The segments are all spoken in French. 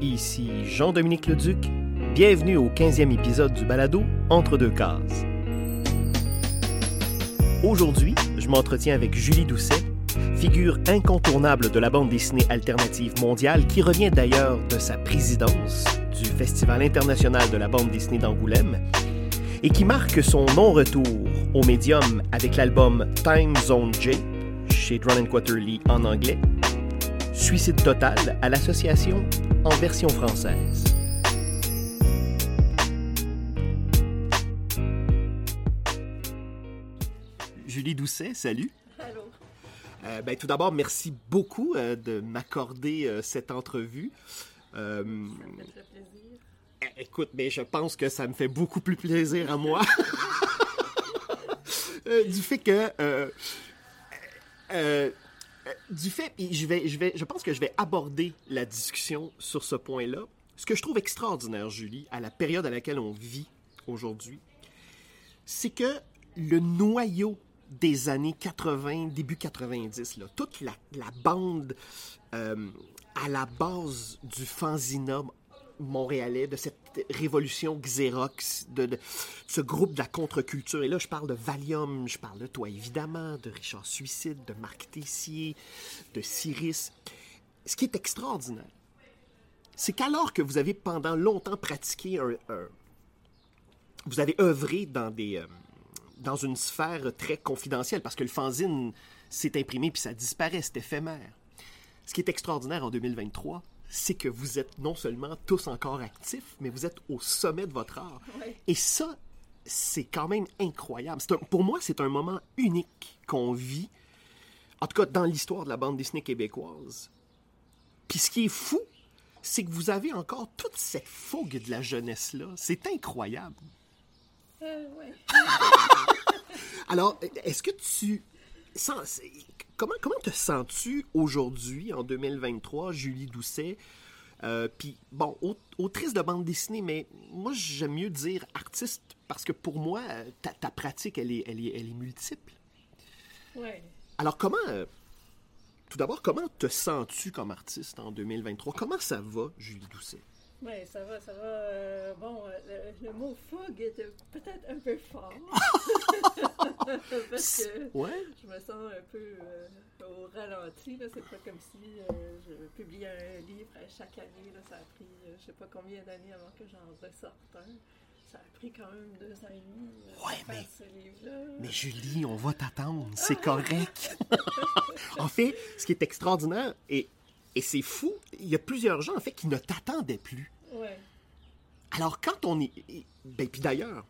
Ici Jean-Dominique Leduc. Bienvenue au 15e épisode du balado Entre deux cases. Aujourd'hui, je m'entretiens avec Julie Doucet, figure incontournable de la bande dessinée alternative mondiale qui revient d'ailleurs de sa présidence du Festival international de la bande dessinée d'Angoulême et qui marque son non-retour au médium avec l'album Time Zone J chez Drun Quarterly en anglais, Suicide total à l'association en version française. Julie Doucet, salut. Allô. Euh, ben, tout d'abord, merci beaucoup euh, de m'accorder euh, cette entrevue. Euh, Ça me fait plaisir. eh, écoute, mais je pense que ça me fait beaucoup plus plaisir à moi. Euh, du fait que. Euh, du fait, je, vais, je, vais, je pense que je vais aborder la discussion sur ce point-là. Ce que je trouve extraordinaire, Julie, à la période à laquelle on vit aujourd'hui, c'est que le noyau des années 80, début 90, là, toute la, bande euh, à la base du fanzina montréalais, de cette révolution Xerox, de, ce groupe de la contre-culture. Et là, je parle de Valium, je parle de toi, évidemment, de Richard Suicide, de Marc Tessier, de Cyrus. Ce qui est extraordinaire, c'est qu'alors que vous avez pendant longtemps pratiqué un- vous avez œuvré dans des euh, dans une sphère très confidentielle parce que le fanzine s'est imprimé puis ça disparaît, c'est éphémère. Ce qui est extraordinaire en 2023, c'est que vous êtes non seulement tous encore actifs, mais vous êtes au sommet de votre art. Ouais. Et ça, c'est quand même incroyable. Un- pour moi, c'est un moment unique qu'on vit, en tout cas dans l'histoire de la bande dessinée québécoise. Puis ce qui est fou, c'est que vous avez encore toute cette fougue de la jeunesse-là. C'est incroyable. Euh, ouais. Alors, est-ce que tu... sens- c'est- Comment, comment te sens-tu aujourd'hui, en 2023, Julie Doucet? Euh, Puis, bon, au- autrice de bande dessinée, mais moi, j'aime mieux dire artiste, parce que pour moi, euh, ta, ta pratique, elle est, elle, est, elle est multiple. Ouais. Alors, comment... euh, tout d'abord, comment te sens-tu comme artiste en 2023? Comment ça va, Julie Doucet? Ouais, ça va, ça va. euh, bon, euh, le, le mot fougue était peut-être un peu fort. Parce que Ouais? je me sens un peu euh, au ralenti. C'est pas comme si euh, je publiais un livre à chaque année. Là. Ça a pris je sais pas combien d'années avant que j'en ressorte un. Ça a pris quand même deux ans et demi Ouais, de mais- ce livre-là. Mais Julie, on va t'attendre, c'est correct. en fait, ce qui est extraordinaire, et, et c'est fou, il y a plusieurs gens, en fait, qui ne t'attendaient plus. Ouais. Alors, quand on est... Ben, puis d'ailleurs,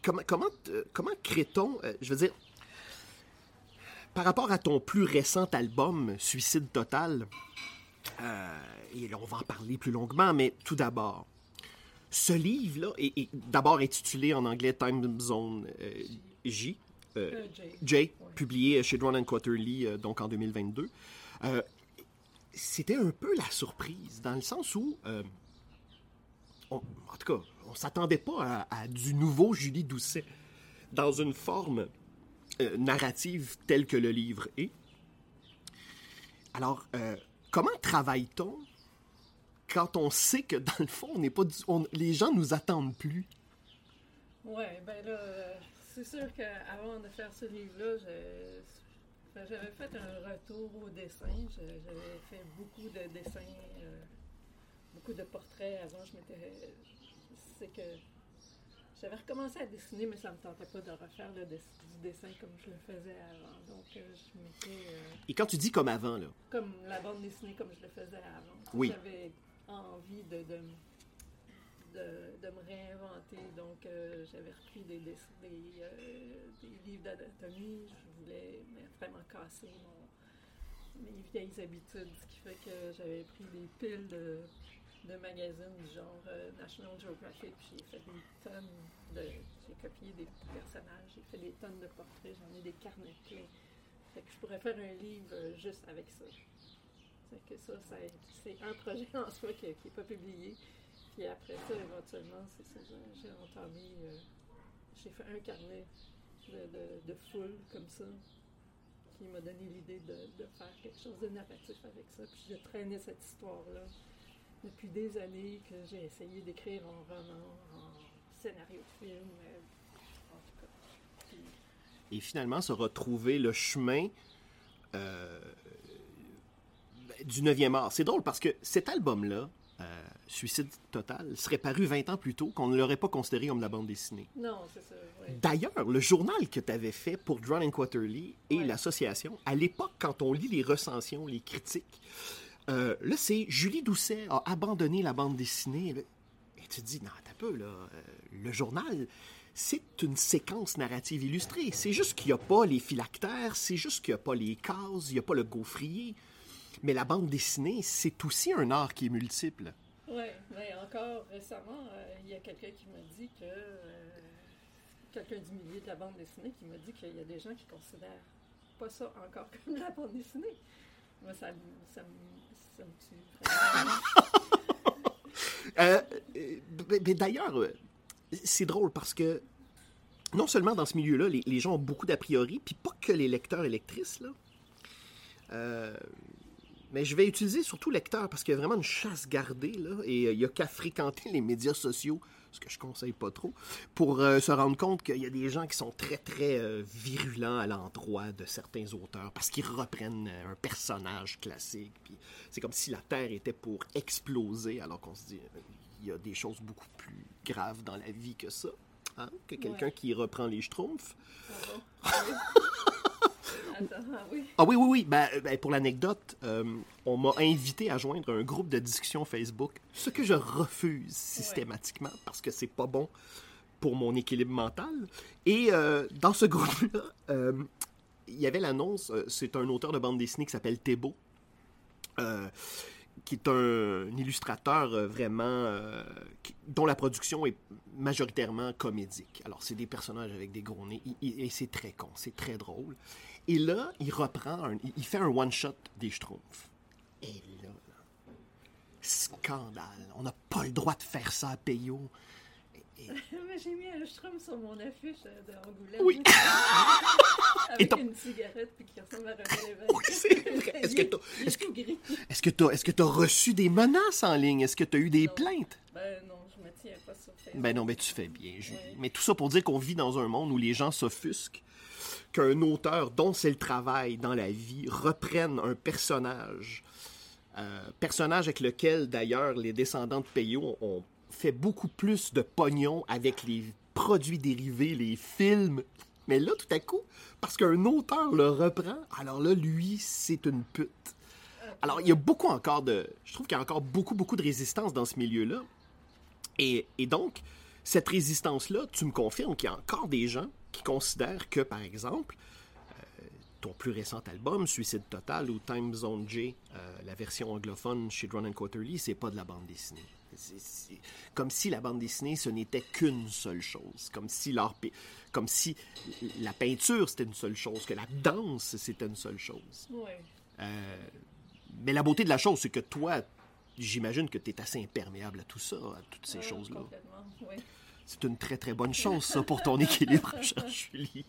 comment, comment, comment crée-t-on, euh, je veux dire, par rapport à ton plus récent album, Suicide Total, euh, et là, on va en parler plus longuement, mais tout d'abord, ce livre-là est, est d'abord intitulé en anglais Time Zone euh, J, Jay. Jay, publié chez Drone Quarterly, euh, donc en 2022. C'était un peu la surprise, dans le sens où, euh, on- en tout cas, on s'attendait pas à, du nouveau Julie Doucet dans une forme euh, narrative telle que le livre est. Alors, euh, comment travaille-t-on quand on sait que, dans le fond, on n'est pas on- les gens nous attendent plus? Ouais, ben là, c'est sûr qu'avant de faire ce livre-là, j'avais fait un retour au dessin. J'avais fait beaucoup de dessins, euh, beaucoup de portraits avant. Je m'étais. C'est que. J'avais recommencé à dessiner, mais ça ne me tentait pas de refaire le dess- du dessin comme je le faisais avant. Donc, euh, je m'étais. euh, Et quand tu dis comme avant, là, comme la bande dessinée comme je le faisais avant. Oui. J'avais envie de, de, de, me réinventer. Donc, euh, j'avais repris euh, des livres d'anatomie. Je voulais vraiment casser mon, mes vieilles habitudes, ce qui fait que j'avais pris des piles de, magazines du genre euh, National Geographic. J'ai fait des tonnes de. J'ai copié des personnages, j'ai fait des tonnes de portraits, j'en ai des carnets pleins. Fait que je pourrais faire un livre juste avec ça. Que ça- c'est un projet en soi qui n'est pas publié. Puis après ça, éventuellement, c'est ça, j'ai- entamé, euh, j'ai fait un carnet de, foule comme ça, qui m'a donné l'idée de, faire quelque chose de narratif avec ça. Puis je traînais cette histoire-là depuis des années que j'ai essayé d'écrire un roman, en scénario de film, euh, en tout cas. Et finalement, se retrouver le chemin euh, du 9e art. C'est drôle parce que cet album-là, euh, Suicide Total, serait paru 20 ans plus tôt, qu'on ne l'aurait pas considéré comme la bande dessinée. non, c'est ça, ouais. D'ailleurs, le journal que tu avais fait pour Drone and Quarterly et Ouais. l'association, à l'époque, quand on lit les recensions, les critiques, euh, là, c'est Julie Doucet a abandonné la bande dessinée. Et tu te dis, non, t'as peu, là. euh, le journal, c'est une séquence narrative illustrée. C'est juste qu'il n'y a pas les phylactères, c'est juste qu'il n'y a pas les cases, il n'y a pas le gaufrier. Mais la bande dessinée, c'est aussi un art qui est multiple. Oui, mais encore récemment, euh, il y a quelqu'un qui m'a dit que. euh, quelqu'un du milieu de la bande dessinée qui m'a dit qu'il y a des gens qui considèrent pas ça encore comme de la bande dessinée. Moi, ça, me- ça, me- ça me tue. Euh, D'ailleurs, c'est drôle parce que non seulement dans ce milieu-là, les, les gens ont beaucoup d'a priori, puis pas que les lecteurs et lectrices, là. Euh, mais je vais utiliser surtout lecteurs parce qu'il y a vraiment une chasse gardée, là, et euh, il y a qu'à fréquenter les médias sociaux, ce que je conseille pas trop, pour euh, se rendre compte qu'il y a des gens qui sont très, très euh, virulents à l'endroit de certains auteurs parce qu'ils reprennent un personnage classique. Puis c'est comme si la Terre était pour exploser, alors qu'on se dit, il y a des choses beaucoup plus graves dans la vie que ça. hein, que quelqu'un Ouais. qui reprend les schtroumpfs. Attends, ah oui. Ah oui, oui, oui. Ben, euh, ben, pour l'anecdote, euh, on m'a invité à joindre un groupe de discussion Facebook, ce que je refuse systématiquement parce que c'est pas bon pour mon équilibre mental. Et euh, dans ce groupe-là, euh, il y avait l'annonce, c'est un auteur de bande dessinée qui s'appelle Thébault, qui est un, un illustrateur vraiment qui- dont la production est majoritairement comédique. Alors, c'est des personnages avec des gros nez, et c'est très con, c'est très drôle. Et là, il reprend, un- il- fait un one-shot des Schtroumpfs. Et là, là, scandale. On n'a pas le droit de faire ça à Peyo. Et- j'ai mis un strum sur mon affiche euh, de Angoulême. Oui. Avec une cigarette puis qui ressemble à René. Oui, c'est vrai. Est-ce que il est-ce est. Est-ce que tu as, est-ce que t'as reçu des menaces en ligne? Est-ce que tu as eu des Non. plaintes? Ben non, je me tiens pas sur Facebook. Ben non, mais tu fais bien, Julie. Ouais. Mais tout ça pour dire qu'on vit dans un monde où les gens s'offusquent qu'un auteur dont c'est le travail dans la vie reprenne un personnage, euh, personnage avec lequel d'ailleurs les descendants de Peyo ont fait beaucoup plus de pognon avec les produits dérivés, les films. Mais là, tout à coup, parce qu'un auteur le reprend, alors là, lui, c'est une pute. Alors, il y a beaucoup encore de... Je trouve qu'il y a encore beaucoup, beaucoup de résistance dans ce milieu-là. Et donc, cette résistance-là, tu me confirmes qu'il y a encore des gens qui considèrent que, par exemple, euh, ton plus récent album, Suicide Total ou Time Zone J, euh, la version anglophone chez Drone and Quarterly, c'est pas de la bande dessinée. C'est- comme si la bande dessinée, ce n'était qu'une seule chose. Comme si, l'art comme si la peinture, c'était une seule chose, que la danse, c'était une seule chose. Ouais. Euh, mais la beauté de la chose, c'est que toi, j'imagine que tu es assez imperméable à tout ça, à toutes ces Ouais, choses-là. Complètement, oui. C'est une très très bonne chose, ça, pour ton équilibre, chère Julie.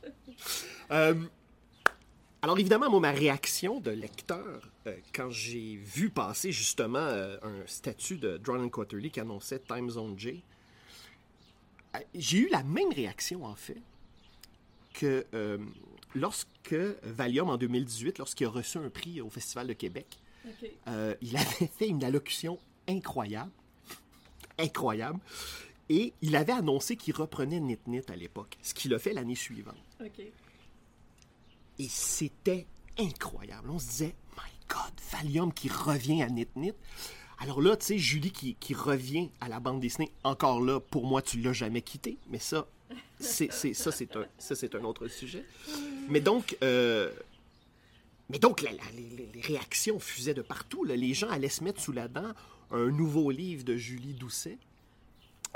Euh, alors évidemment, moi, ma réaction de lecteur, euh, quand j'ai vu passer justement euh, un statut de and Quarterly qui annonçait Time Zone J, j'ai eu la même réaction, en fait, que lorsque Valium, en 2018, lorsqu'il a reçu un prix au Festival de Québec, il avait fait une allocution incroyable. Incroyable. Et il avait annoncé qu'il reprenait Nit Nit à l'époque, ce qu'il a fait l'année suivante. Et c'était incroyable. On se disait, My God, Valium qui revient à Nit Nit. Alors là, tu sais, Julie qui, qui revient à la bande dessinée, encore là, pour moi, tu l'as jamais quitté. Mais ça, c'est, c'est- ça, c'est un, ça, c'est un autre sujet. Mais donc, euh, mais donc la- la- les, les réactions fusaient de partout. là. Les gens allaient se mettre sous la dent un nouveau livre de Julie Doucet.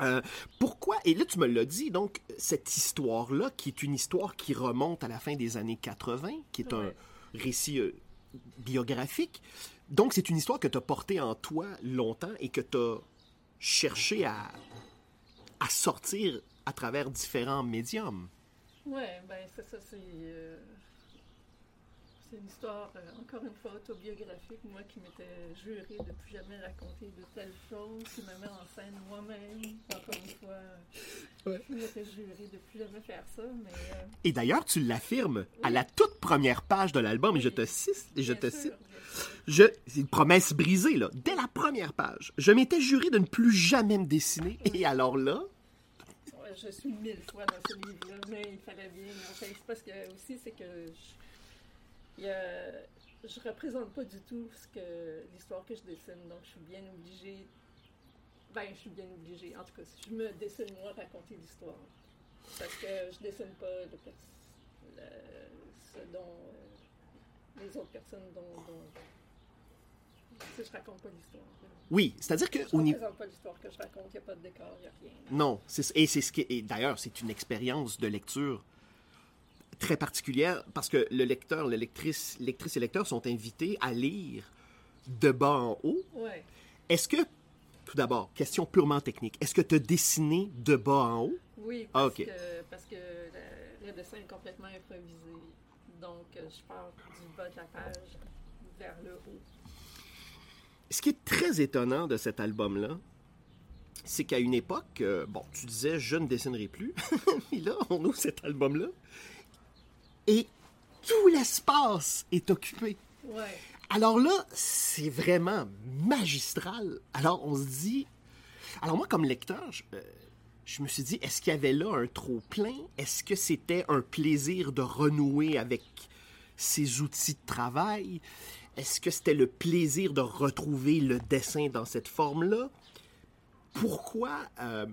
Euh, pourquoi, et là tu me l'as dit, donc cette histoire-là, qui est une histoire qui remonte à la fin des années 80, qui est un récit euh, biographique, donc c'est une histoire que tu as portée en toi longtemps et que tu as cherché à, à sortir à travers différents médiums. Ouais, ben c'est ça, c'est. euh, c'est une histoire, euh, encore une fois, autobiographique. Moi qui m'étais juré de plus jamais raconter de telles choses, qui me met en scène moi-même. Encore une fois, Ouais. je m'étais juré de plus jamais faire ça, mais... euh, Et d'ailleurs, tu l'affirmes à Oui. la toute première page de l'album, et je te Oui. cite, et je bien te sûr, cite, je, c'est une promesse brisée, là, dès la première page. Je m'étais juré de ne plus jamais me dessiner, et alors là, je suis mille fois dans ce livre-là, mais il fallait bien. Enfin, c'est parce que aussi, c'est que je, y a- je représente pas du tout ce que l'histoire que je dessine, donc je suis bien obligée. Ben, je suis bien obligée. En tout cas, je me dessine moi raconter l'histoire, parce que je dessine pas le, ce dont euh, les autres personnes dont, dont si je raconte pas l'histoire. oui, c'est-à-dire que Je au niveau... représente pas l'histoire que je raconte, il n'y a pas de décor, il n'y a rien. Non, et c'est ce qui, et d'ailleurs, c'est une expérience de lecture très particulière parce que le lecteur, le lectrice, et lecteur sont invités à lire de bas en haut. Ouais. Est-ce que, tout d'abord, question purement technique, est-ce que tu as dessiné de bas en haut? Oui, Ah, parce, que, parce que le, le dessin est complètement improvisé. Donc, euh, je pars du bas de la page vers le haut. Ce qui est très étonnant de cet album-là, c'est qu'à une époque, euh, bon, tu disais je ne dessinerai plus, et là, on ouvre cet album-là, et tout l'espace est occupé. Ouais. Alors là, c'est vraiment magistral. Alors on se dit. Alors moi, comme lecteur, je, euh, je me suis dit, est-ce qu'il y avait là un trop plein? Est-ce que c'était un plaisir de renouer avec ses outils de travail? Est-ce que c'était le plaisir de retrouver le dessin dans cette forme-là? Pourquoi euh,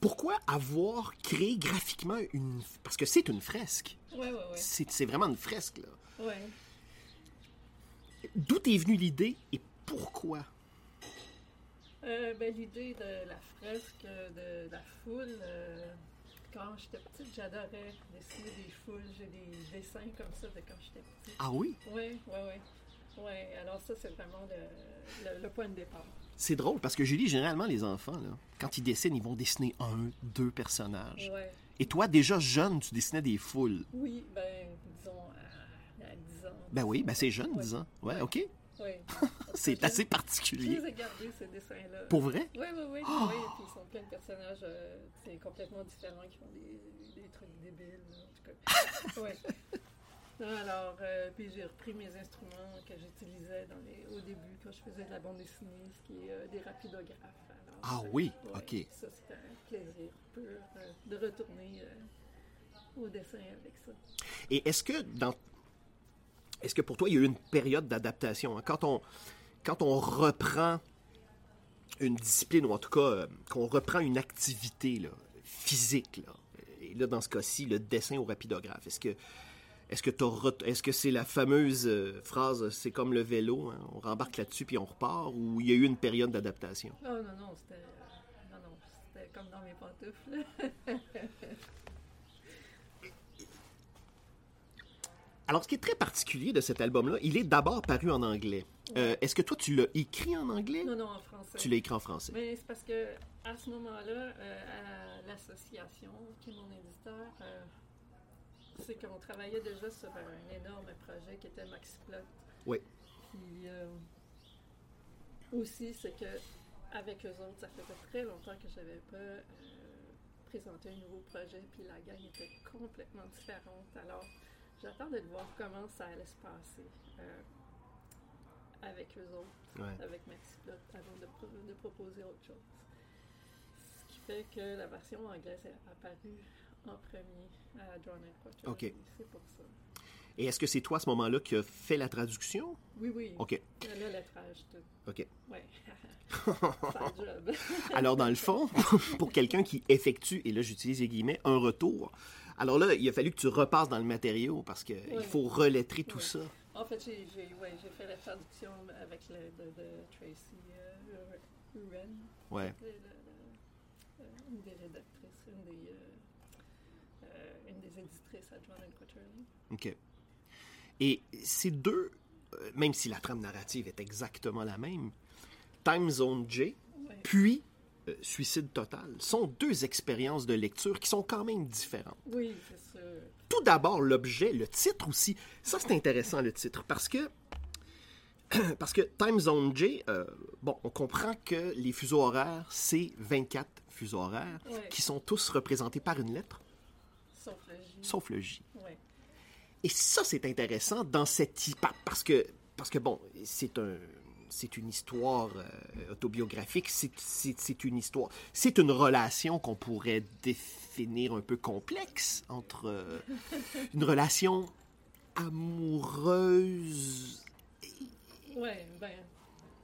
Pourquoi avoir créé graphiquement une parce que c'est une fresque. Ouais, ouais, ouais. C'est vraiment une fresque là. Ouais. D'où est venue l'idée et pourquoi? Euh, ben, l'idée de la fresque, de la foule, euh, quand j'étais petite, j'adorais dessiner des foules. J'ai des dessins comme ça de quand j'étais petite. Ah oui? Oui, oui, oui. Ouais, alors ça, c'est vraiment le, le- le point de départ. C'est drôle parce que Julie, généralement, les enfants, là, quand ils dessinent, ils vont dessiner un, deux personnages. Ouais. Et toi, déjà jeune, tu dessinais des foules. Oui, ben, disons, à, à 10 ans. Ben oui, ben c'est jeune, Ouais. 10 ans. Ouais, OK. Oui. C'est Je- assez Je particulier. les ai gardés, ces dessins-là. Pour vrai? Oui, oui, oui. Oh! Oui, puis ils sont plein de personnages euh, c'est complètement différents qui font des, des trucs débiles, là, en tout cas. ouais. Alors, euh, puis j'ai repris mes instruments que j'utilisais dans les, au début quand je faisais de la bande dessinée, ce qui est euh, des rapidographes. Alors, Ah oui, ouais, ok. Ça, c'était un plaisir pur euh, de retourner au dessin avec ça. Et est-ce que dans est-ce que pour toi il y a eu une période d'adaptation hein? quand on quand on reprend une discipline ou en tout cas qu'on reprend une activité là, physique là, et là dans ce cas-ci le dessin au rapidographe est-ce que est-ce que est-ce que c'est la fameuse euh, phrase c'est comme le vélo hein, on rembarque là-dessus puis on repart ou il y a eu une période d'adaptation? Oh non, non, c'était. euh, non, non, c'était comme dans mes pantoufles. alors ce qui est très particulier de cet album là il est d'abord paru en anglais Euh, est-ce que toi tu l'as écrit en anglais? Non, non, en français. tu l'as écrit en français Mais c'est parce que à ce moment-là, euh, à l'association, qui est mon éditeur, euh, c'est qu'on travaillait déjà sur un énorme projet qui était Maxiplot. Oui. Puis euh, aussi, c'est que avec eux autres, ça faisait très longtemps que je n'avais pas euh, présenté un nouveau projet, puis la gang était complètement différente. Alors, j'attendais de voir comment ça allait se passer euh, avec eux autres Ouais. avec Maxiplot avant de, pro- de proposer autre chose. Ce qui fait que la version anglaise est apparue en premier à John Potter. Ok. C'est pour ça. Et est-ce que c'est toi à ce moment-là qui as fait la traduction? Oui, oui. OK. Le lettrage, tout. OK. Job. Alors, dans le fond, pour quelqu'un qui effectue, et là j'utilise les guillemets, un retour, alors là, il a fallu que tu repasses dans le matériau parce qu'il Oui. faut reletrer tout Oui. ça. En fait, j'ai ouais, fait la traduction avec l'aide de, de Tracy euh, Wren. Ouais. Le- le- le- euh, une des rédactrices, une des, euh, Quaterly. OK. Et ces deux, euh, même si la trame narrative est exactement la même, Time Zone J, Ouais. puis euh, Suicide Total sont deux expériences de lecture qui sont quand même différentes. Oui, c'est ça. Tout d'abord, l'objet, le titre aussi. Ça, c'est intéressant, le titre, parce que parce que Time Zone J, euh, bon, on comprend que les fuseaux horaires, c'est 24 fuseaux horaires Ouais. qui sont tous représentés par une lettre, Sauf le J. sauf le J. Ouais. Et ça, c'est intéressant dans cette parce que parce que bon, c'est un c'est une histoire euh, autobiographique, c'est- une histoire, c'est une relation qu'on pourrait définir un peu complexe entre euh, une relation amoureuse Ouais, ben,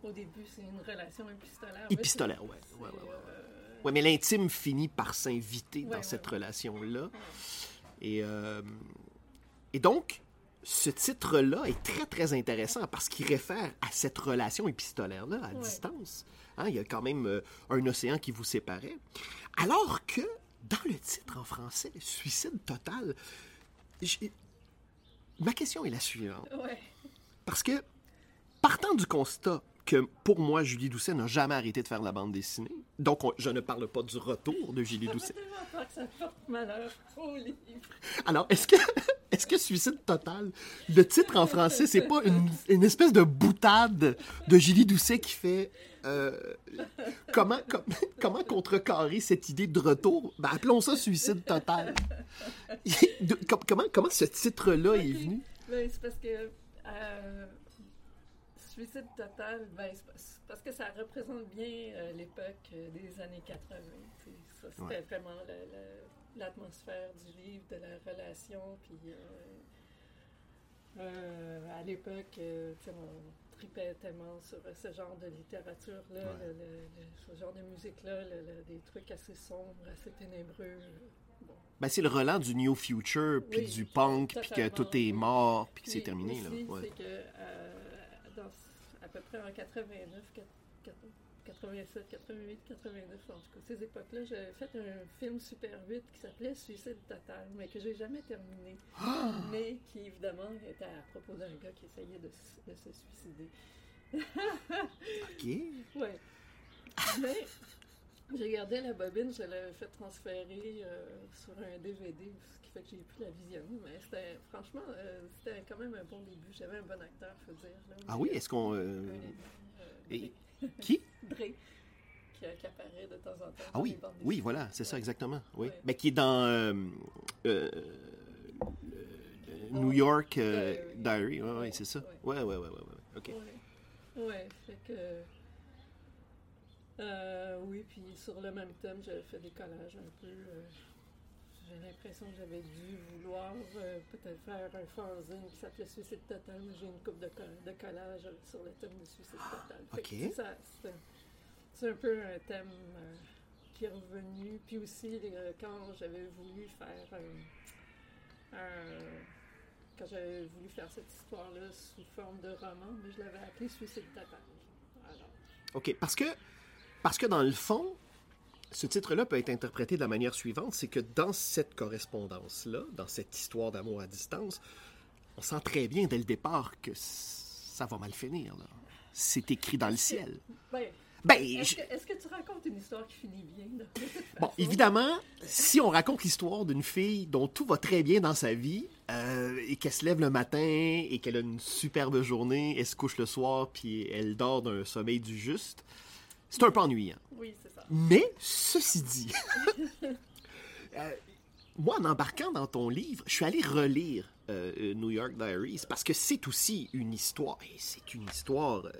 au début, c'est une relation épistolaire. épistolaire, ouais, C'est, ouais, ouais, ouais. euh, Ouais, mais l'intime finit par s'inviter Ouais, dans ouais, cette ouais. relation-là. Et, euh, et donc, ce titre-là est très, très intéressant parce qu'il réfère à cette relation épistolaire-là, à distance. Hein, il y a quand même euh, un océan qui vous séparait. Alors que, dans le titre en français, Suicide total, ma question est la suivante. Parce que, partant du constat que pour moi, Julie Doucet n'a jamais arrêté de faire la bande dessinée, donc on- je ne parle pas du retour de Julie Ça Doucet. tellement peur que ça porte malheur au livre. Alors, est-ce que, est-ce que Suicide Total, le titre en français, c'est pas une, une espèce de boutade de Julie Doucet qui fait euh, comment, com- comment contrecarrer cette idée de retour? Ben, appelons ça Suicide Total. Comment, comment ce titre-là est venu? Ben, c'est parce que euh, Suicide total, ben, parce que ça représente bien euh, l'époque euh, des années 80. tu sais. Ça, c'était Ouais. vraiment la- la- l'atmosphère du livre, de la relation. Puis euh, euh, à l'époque, euh, on tripait tellement sur ce genre de littérature-là, Ouais. ce genre de musique-là, des trucs assez sombres, assez ténébreux. Bon. Ben, c'est le relent du New Future, puis Oui, du punk, puis que tout est mort, puis que c'est terminé. Là. Ouais. que euh, dans, peu près en 89, 87, 88, 89, en tout cas, ces époques-là, j'avais fait un film Super 8 qui s'appelait Suicide Total, mais que j'ai jamais terminé. Ah! Mais qui, évidemment, était à propos d'un gars qui essayait de, de se suicider. OK. Ouais. Mais j'ai gardé la bobine, je l'avais fait transférer euh, sur un DVD, ce qui fait que j'ai pu la visionner. Mais c'était, franchement, euh, c'était quand même un bon début. J'avais un bon acteur, faut dire. là. Ah oui, est-ce qu'on... euh, ami, euh, et- Qui? Dre, qui, qui apparaît de temps en temps. Ah dans oui, les oui, voilà, c'est ça exactement. Oui. Ouais. Mais qui est dans New York euh, Diary. Oui, Ouais, c'est ça. ouais, ouais, ouais, ouais. OK. Ouais, fait que. Euh, oui, puis sur le même thème, j'avais fait des collages un peu. euh, j'ai l'impression que j'avais dû vouloir euh, peut-être faire un fanzine qui s'appelait Suicide Total, mais j'ai une coupe de, de collages sur le thème de Suicide Total. Fait Ok. ça, c'est, un, peu un thème qui est revenu. Puis aussi, quand j'avais voulu faire un- un quand j'avais voulu faire cette histoire-là sous forme de roman, mais je l'avais appelé Suicide Total. Alors, OK, parce que, parce que dans le fond, ce titre-là peut être interprété de la manière suivante, c'est que dans cette correspondance-là, dans cette histoire d'amour à distance, on sent très bien dès le départ que ça va mal finir. C'est écrit dans le ciel. ben, Ben, est-ce je- que, tu racontes une histoire qui finit bien? Bon, évidemment, si on raconte l'histoire d'une fille dont tout va très bien dans sa vie, euh, et qu'elle se lève le matin, et qu'elle a une superbe journée, elle se couche le soir, puis elle dort d'un sommeil du juste, c'est un peu ennuyant. Oui, c'est ça. Mais, ceci dit, euh, moi, en embarquant dans ton livre, je suis allé relire euh, New York Diaries parce que c'est aussi une histoire, et c'est une histoire, euh,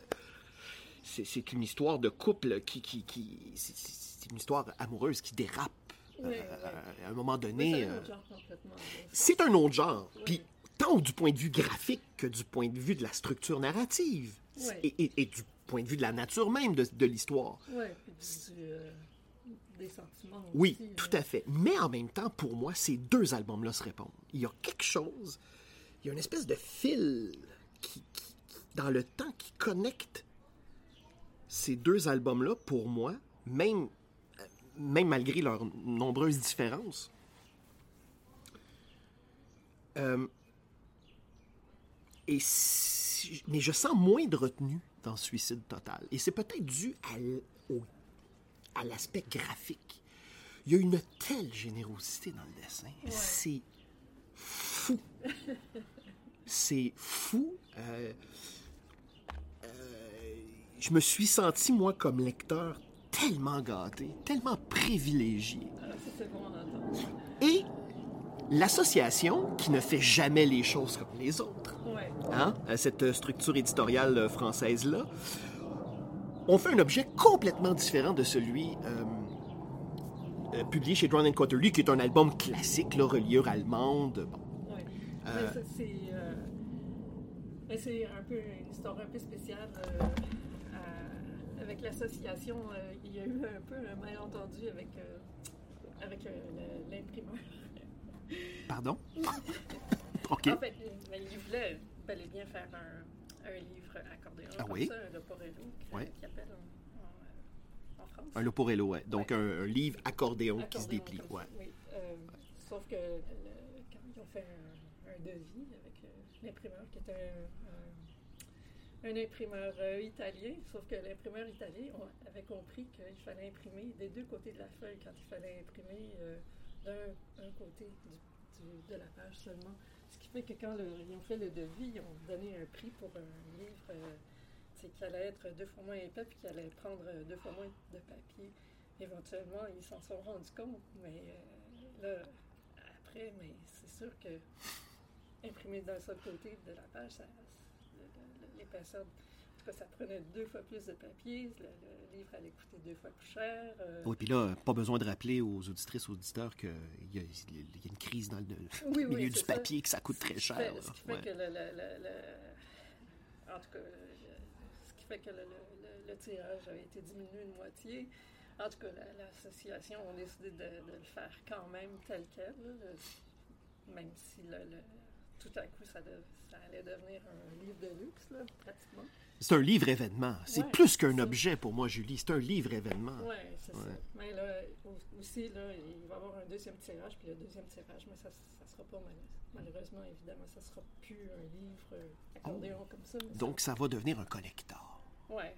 c'est une histoire de couple qui, qui, qui c'est- une histoire amoureuse qui dérape à un moment donné. c'est un autre genre complètement. là. c'est un autre genre. Ouais. Puis, tant du point de vue graphique que du point de vue de la structure narrative. Et, et- et du point de vue de la nature même de, de l'histoire. Ouais, du, euh, des sentiments. Oui, aussi, tout à fait. Mais en même temps, pour moi, ces deux albums-là se répondent. Il y a quelque chose, il y a une espèce de fil qui, qui- qui- dans le temps qui connecte ces deux albums-là, pour moi, même, euh, même malgré leurs nombreuses différences. Euh, et si- mais je sens moins de retenue dans Suicide Total. Et c'est peut-être dû à au à l'aspect graphique. Il y a une telle générosité dans le dessin. C'est fou. C'est fou. Euh, euh, je me suis senti, moi, comme lecteur, tellement gâté, tellement privilégié. Ah, ça, bon. Et l'association, qui ne fait jamais les choses comme les autres. Hein, cette structure éditoriale française-là, on fait un objet complètement différent de celui euh, euh, publié chez Drawn Quarterly, qui est un album classique, là, reliure allemande. Bon. Ouais. Euh, ça, c'est. un peu une histoire un peu spéciale. euh, à- avec l'association, euh, il y a eu un peu un malentendu avec, euh, avec l'imprimeur. Pardon? OK. En fait, il, ben, il voulait bel et bien faire un, un livre accordéon Ah oui? ça, un Leporello, qui, Ouais. qui appelle en, en, en France. Un Loporello, ouais. Donc, un, un livre accordéon, qui se déplie. Ouais. oui. Euh, sauf que le- quand ils ont fait un, un devis avec euh, l'imprimeur, qui était un, imprimeur euh, italien, sauf que l'imprimeur italien on avait compris qu'il fallait imprimer des deux côtés de la feuille quand il fallait imprimer euh, d'un un côté du- du- de la page seulement. Ce qui fait que quand ils ont fait le devis, ils ont donné un prix pour un livre euh, c'est qui allait être deux fois moins épais puis qui allait prendre deux fois moins de papier. Éventuellement, ils s'en sont rendus compte, mais euh, là, après, mais c'est sûr que imprimer d'un seul côté de la page, l'épaisseur, cas, ça prenait deux fois plus de papier, le, le livre allait coûter deux fois plus cher. euh, Oui, puis là, pas besoin de rappeler aux auditrices, auditeurs qu'il y, a- il y a une crise dans le, Oui, milieu du ça. papier, que ça coûte très cher. fait-. Ce qui fait Ouais. que le, en tout cas, ce qui fait que le, tirage a été diminué de moitié. En tout cas, la- l'association a décidé de, de le faire quand même tel quel, là, même si le- tout à coup ça, de- ça allait devenir un livre de luxe, là, pratiquement. C'est un livre événement. C'est Ouais, plus qu'un objet pour moi, Julie. C'est un livre événement. Oui, c'est Ouais. ça. Mais là, au- aussi, là, il va y avoir un deuxième tirage, puis le deuxième tirage, mais ça ne sera pas, mal- malheureusement, évidemment, ça ne sera plus un livre accordéon comme ça. Donc, ça va devenir un collector. Ouais.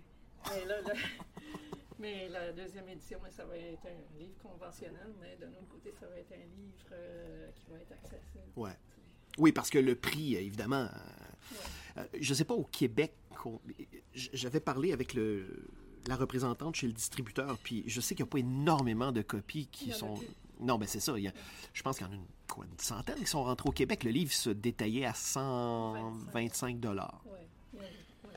Mais là, là- mais la deuxième édition, ça va être un livre conventionnel, mais d'un autre côté, ça va être un livre euh, qui va être accessible. Ouais. Oui, parce que le prix, euh, évidemment, euh, euh, je ne sais pas au Québec, j'avais parlé avec le, la représentante chez le distributeur, puis je sais qu'il n'y a pas énormément de copies qui sont... plus. Non, mais c'est ça. il y a- je pense qu'il y en a une, quoi, une centaine qui sont rentrés au Québec. Le livre se détaillait à 125 dollars. Ouais. Ouais. ouais.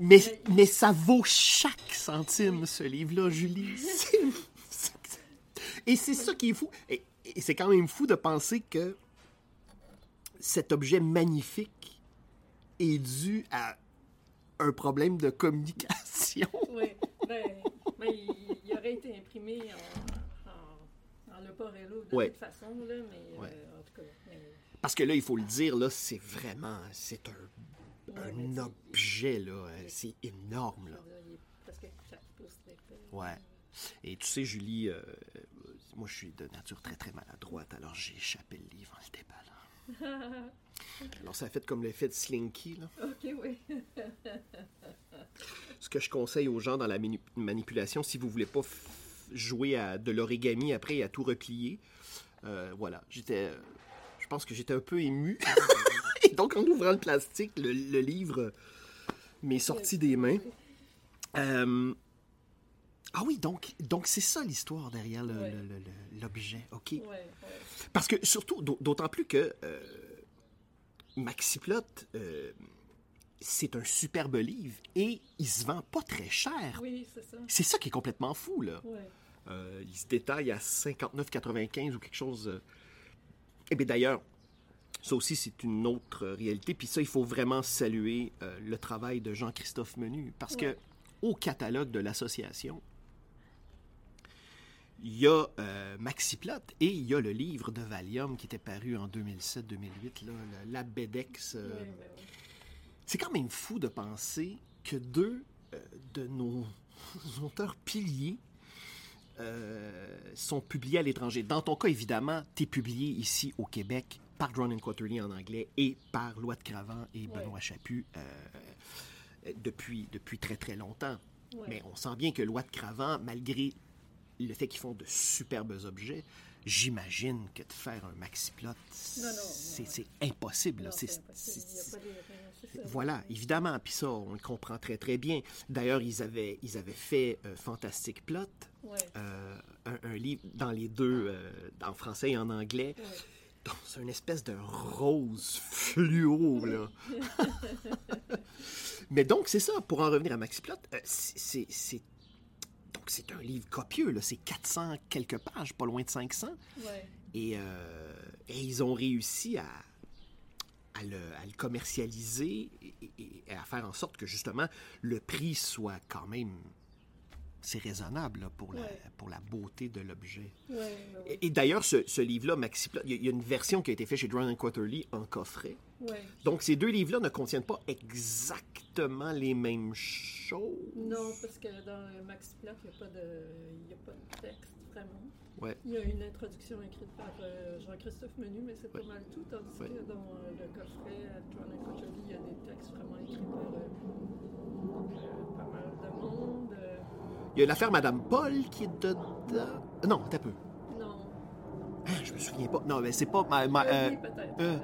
Mais, mais ça vaut chaque centime, ce livre-là, Julie. Et c'est ça qui est fou. Et, et c'est quand même fou de penser que cet objet magnifique est dû à un problème de communication. Oui, ben, ben, il, il aurait été imprimé en, en, en leporello de Ouais. toute façon, là, mais Ouais. euh, en tout cas, mais, Parce que là, il faut le dire, là, c'est vraiment, c'est un, Ouais, objet, là. euh, C'est énorme, là. dire, il est presque 4 pouces. Ouais. Et tu sais, Julie, euh, euh, moi, je suis de nature très, très maladroite, alors j'ai échappé le livre en le déballant. Alors, ça a fait comme l'effet de Slinky, là. Ok, oui. Ce que je conseille aux gens dans la mani- manipulation, si vous voulez pas jouer à de l'origami après et à tout replier, euh, voilà, j'étais... euh, je pense que j'étais un peu ému. et donc, en ouvrant le plastique, le, le livre m'est sorti des mains. Euh, Ah oui, donc donc c'est ça l'histoire derrière le- Ouais. le- le- le- l'objet, ok? Ouais, ouais. Parce que surtout, d'au- d'autant plus que euh, Maxiplot, euh, c'est un superbe livre et il se vend pas très cher. Oui, c'est ça. C'est ça qui est complètement fou, là. Euh, il se détaille à 59,95 ou quelque chose. euh. Et bien d'ailleurs, ça aussi, c'est une autre réalité. Puis ça, il faut vraiment saluer le travail de Jean-Christophe Menu. Parce que au catalogue de l'association, il y a euh, Maxiplot et il y a le livre de Valium qui était paru en 2007-2008, là, le l'Abedex. euh, ben c'est quand même fou de penser que deux euh, de nos auteurs piliers sont publiés à l'étranger. Dans ton cas, évidemment, tu es publié ici au Québec par and Quarterly en anglais et par Loi de Cravant et. Benoît Chaput depuis, depuis très très longtemps. Mais on sent bien que Loi de Cravant, malgré le fait qu'ils font de superbes objets, j'imagine que de faire un maxi-plot, c'est non. impossible. Il a pas. Voilà, évidemment. Puis ça, on le comprend très, très bien. D'ailleurs, ils avaient, ils avaient fait euh, Fantastic Plot, Ouais. euh, un, un livre dans les deux, euh, en français et en anglais. Ouais. Donc, c'est une espèce de rose fluo, là. Mais donc, c'est ça, pour en revenir à Maxiplot, c'est- Donc, c'est un livre copieux. C'est 400 quelques pages, pas loin de 500. Ouais. Et, euh, et ils ont réussi à, à, le, à le commercialiser et à faire en sorte que, justement, le prix soit quand même... C'est raisonnable là, pour, la, Ouais. pour la beauté de l'objet. Ouais, ouais, ouais. Et, et d'ailleurs, ce, ce livre-là, Maxiplot, il y, a- il y a une version qui a été faite chez Drone Quarterly en coffret. Donc, ces deux livres-là ne contiennent pas exactement les mêmes choses. Non, parce que dans le Max Plot, il n'y a, pas de- il y a pas de texte, vraiment. Il y a une introduction écrite par euh, Jean-Christophe Menu, mais c'est pas mal tout. Tandis que dans euh, le coffret John Quarterly, il y a des textes vraiment écrits par euh, euh, pas mal de monde. Il y a l'affaire Madame Paul qui est dedans. Non, t'as peu. non. Ah, je me souviens pas. Non, mais c'est pas. ma- ma- Euh, euh, oui, peut-être. euh,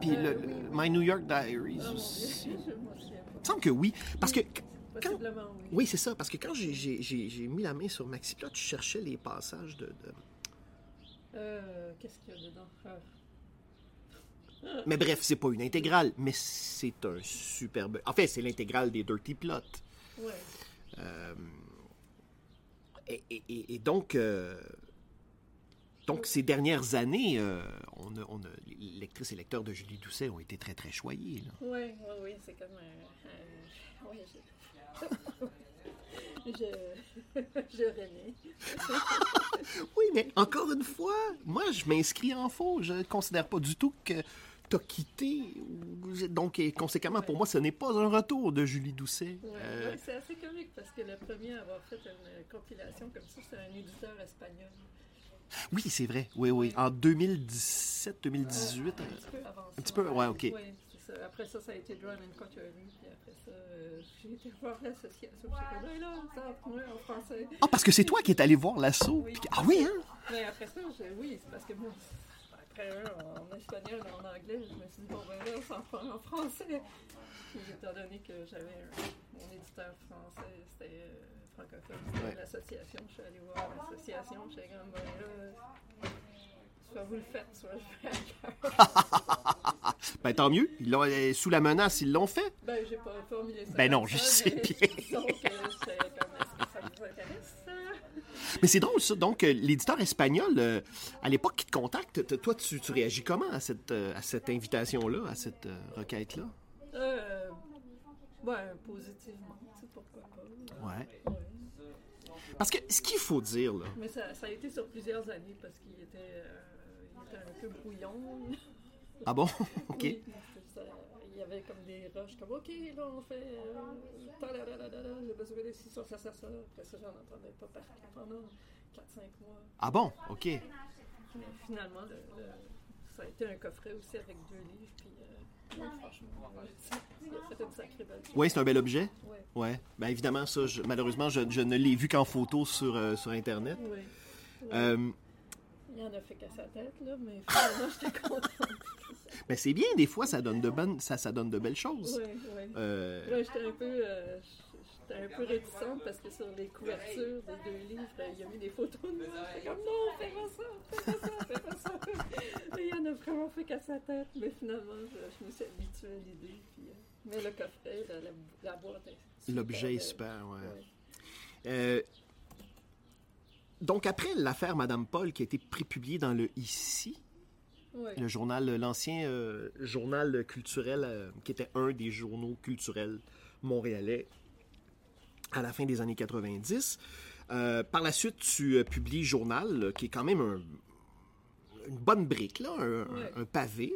puis Euh, le, oui, le- oui. My New York Diaries aussi. Dieu, je m'en souviens Il me semble que oui. Parce que. Possiblement, oui. Oui, c'est ça. Parce que quand j'ai- mis la main sur Maxiplot, je cherchais les passages de. de- Euh, Qu'est-ce qu'il y a dedans? Ah. Mais bref, c'est pas une intégrale, mais c'est un superbe. En fait, c'est l'intégrale des Dirty Plots. Ouais. Euh, et, et- et- et donc, euh, donc, ces dernières années, euh, on a, on a- les lectrices et lecteurs de Julie Doucet ont été très, très choyés. là. Oui, oui, oui, c'est comme un. un- oui, je. je. je renais. Oui, mais encore une fois, moi, je m'inscris en faux. Je ne considère pas du tout que tu as quitté. ou- Donc, et conséquemment, pour moi, ce n'est pas un retour de Julie Doucet. Ouais, Euh, ouais, c'est assez comique parce que le premier à avoir fait une compilation comme ça, c'est un éditeur espagnol. oui, c'est vrai. Oui, oui. En 2017, 2018. Un petit peu avant ça. Un petit peu, ouais, ok. Oui, c'est ça. Après ça, ça a été Drawn and Quarterly. Puis après ça, euh, j'ai été voir l'association. J'ai là, ça, moi, en français. Ah, parce que c'est toi qui es allé voir l'assaut. Oui. puis- Ah oui, hein? Mais après ça, oui, c'est parce que moi, après en espagnol, en anglais, je me suis dit, bon, ben là, ça en prend en français. Puis étant donné que j'avais mon éditeur français, c'était euh, francophone, c'était Ouais. l'association, je suis allée voir l'association, j'étais comme, ben là, soit vous le faites, soit je vais ailleurs. Ben, tant mieux. Ils l'ont- euh, sous la menace, ils l'ont fait. Ben, j'ai pas formulé ça. Ben non, je ça, sais bien. disons que j'étais comme, est-ce que ça vous intéresse, ça? Mais c'est drôle, ça. Donc, euh, l'éditeur espagnol, euh, à l'époque, qui te contacte, toi, tu, tu réagis comment à cette, euh, à cette invitation-là, à cette euh, requête-là? Euh, ouais, positivement, tu sais, pourquoi pas. Ouais. Ouais. Parce que ce qu'il faut dire, là, Mais ça, ça a été sur plusieurs années parce qu'il était, il était un peu brouillon. ah bon? OK. Oui. Il y avait comme des rushs, comme OK, là on fait. Euh, j'ai besoin de ci, ça, ça, ça, ça. Après ça, j'en entendais pas parler pendant 4-5 mois. Ah bon? OK. Mais finalement, le- le- ça a été un coffret aussi avec deux livres. Puis, euh, ouais, franchement, a fait une sacrée belle Oui, c'est un bel objet. Ouais, Ouais. Ben évidemment, ça, je- malheureusement, je, je ne l'ai vu qu'en photo sur, euh, sur Internet. Ouais. Euh, Il en a fait qu'à sa tête, là, mais finalement, j'étais contente. Ben c'est bien, des fois, ça donne de, bonnes, ça, ça donne de belles choses. Ouais, ouais. Euh, j'étais un peu, euh, j'étais un peu réticente parce que sur les couvertures des deux livres, il y a mis des photos de moi. J'étais comme non, fais pas ça, fais pas ça, fais pas ça. Et il en a vraiment fait qu'à sa tête, mais finalement, je, je me suis habituée à l'idée. Puis, euh, mais le coffret, la, la, la boîte est L'objet est super, ouais. Ouais. Euh, donc, après l'affaire Madame Paul qui a été prépubliée dans le Ici, Ouais. le journal, l'ancien euh, journal culturel, euh, qui était un des journaux culturels montréalais à la fin des années 90. Euh, par la suite, tu euh, publies Journal, qui est quand même un- une bonne brique, là, un, Ouais. un- un pavé.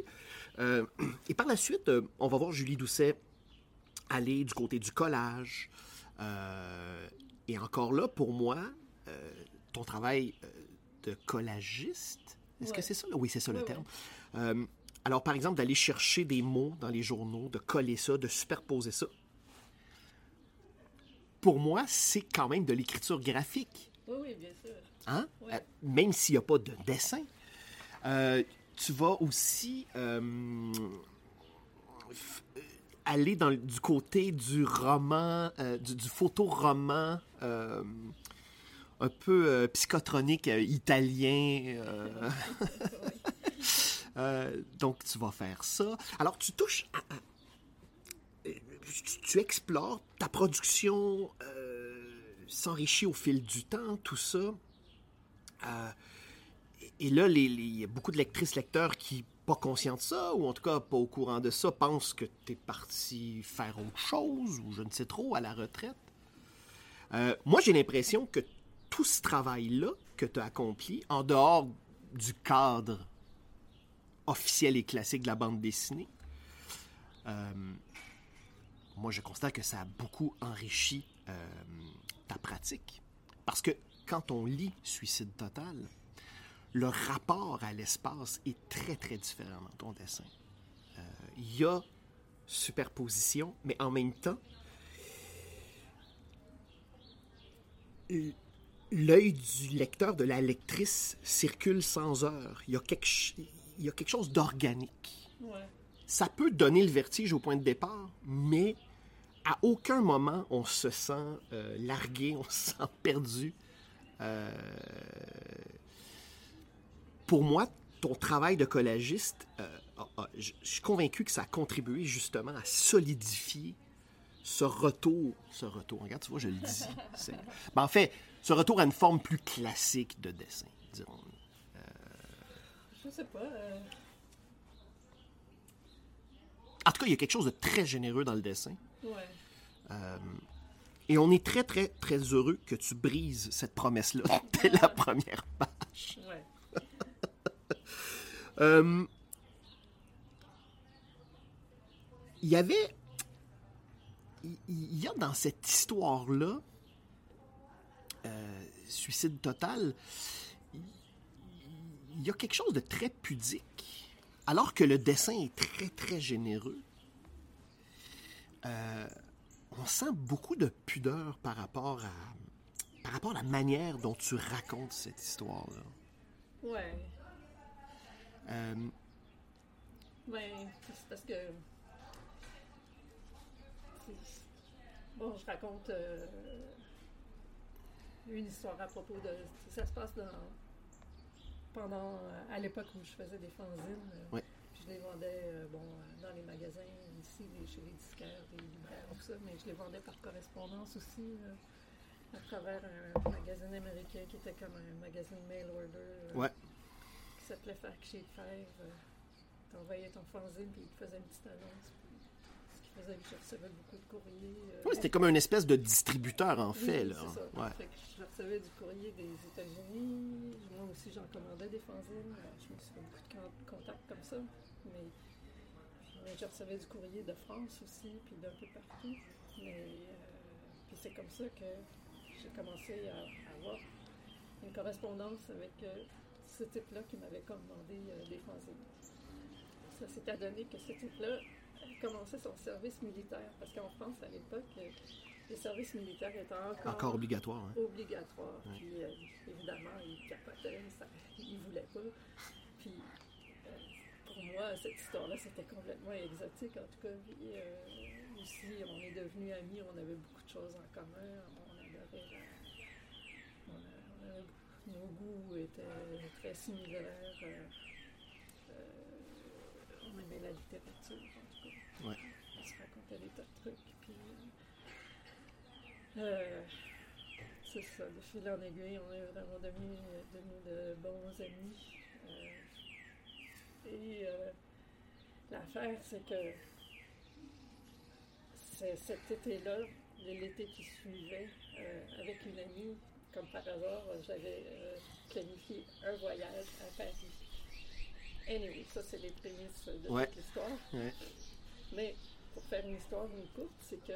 Euh, et par la suite, euh, on va voir Julie Doucet aller du côté du collage. Euh, et encore là, pour moi, euh, ton travail euh, de collagiste, est-ce que c'est ça? Oui, c'est ça le Ouais, terme. Euh, alors, par exemple, d'aller chercher des mots dans les journaux, de coller ça, de superposer ça. pour moi, c'est quand même de l'écriture graphique. Oui, oui, bien sûr. Hein? Euh, même s'il n'y a pas de dessin. Euh, tu vas aussi aller dans, du côté du roman, du, du photoroman un peu euh, psychotronique euh, italien. euh, donc, tu vas faire ça. Alors, tu touches tu, explores, ta production s'enrichit au fil du temps, tout ça. Et- là, les- les- il y a beaucoup de lectrices, lecteurs qui, pas conscients de ça, ou en tout cas pas au courant de ça, pensent que tu es parti faire autre chose, ou je ne sais trop, à la retraite. Moi, j'ai l'impression que tout ce travail-là que tu as accompli, en dehors du cadre officiel et classique de la bande dessinée, euh, moi, je constate que ça a beaucoup enrichi euh, ta pratique. Parce que quand on lit Suicide Total, le rapport à l'espace est très, très différent dans ton dessin. Euh, Il y a superposition, mais en même temps, l'œil du lecteur, de la lectrice, circule sans heure. Il y a quelque, il y a quelque chose d'organique Ouais. ça peut donner le vertige au point de départ, mais à aucun moment on se sent euh, largué, on se sent perdu. Euh, Pour moi, ton travail de collagiste, euh, je suis convaincu que ça a contribué justement à solidifier ce retour. Ce retour, regarde, tu vois, je le dis. Ben, en fait, ce retour à une forme plus classique de dessin, dirons Je sais pas. euh, En tout cas, il y a quelque chose de très généreux dans le dessin. ouais. Et on est très, très, très heureux que tu brises cette promesse-là dès la première page. Ouais. Euh, Il y avait. Il il y a dans cette histoire-là, euh, Suicide Total, il- y a quelque chose de très pudique. Alors que le dessin est très, très généreux, euh, on sent beaucoup de pudeur par rapport à, par rapport à la manière dont tu racontes cette histoire-là. Ouais. Euh, Ben, c'est parce que. Bon, je raconte euh, une histoire à propos de. Ça se passe dans. Pendant. euh, À l'époque où je faisais des fanzines. euh, Ouais. puis Je les vendais, euh, bon, dans les magasins ici, chez les disquaires, les libraires, tout ça, mais je les vendais par correspondance aussi. euh, à travers un magazine américain qui était comme un magazine mail order. euh, Ouais. qui s'appelait Fact Sheet 5. Euh, T'envoyais ton fanzine, puis il te faisait une petite annonce. Je recevais beaucoup de courriers. euh, Oui, c'était comme une espèce de distributeur, en oui, fait. Là. c'est ça. Ouais. Fait que je recevais du courrier des États-Unis. Moi aussi, j'en commandais des fanzines. Alors, je me suis fait beaucoup de con- contacts comme ça. Mais, mais je recevais du courrier de France aussi, puis d'un peu partout. Mais euh, puis c'est comme ça que j'ai commencé à, à avoir une correspondance avec euh, ce type-là qui m'avait commandé euh, des fanzines. Ça s'est adonné que ce type-là commençait son service militaire. Parce qu'en France, à l'époque, euh, les services militaires étaient encore, Encore obligatoire. hein. obligatoire. Puis euh, évidemment, il capotait, ça, il voulait pas. Puis euh, pour moi, cette histoire-là, c'était complètement exotique. En tout cas, Puis, euh, aussi, on est devenus amis, on avait beaucoup de choses en commun. On adorait la- on a- on avait- nos goûts étaient très similaires. on aimait la littérature. Ouais. On se racontait des tas de trucs. Puis, euh, c'est ça, de fil en aiguille, on est vraiment devenus devenus de bons amis. Euh, et euh, l'affaire, c'est que cet été-là, l'été qui suivait, euh, avec une amie, comme par hasard, j'avais euh, planifié un voyage à Paris. Anyway, ça, c'est les prémices de Ouais. toute l'histoire. Ouais. Mais pour faire une histoire une courte, c'est que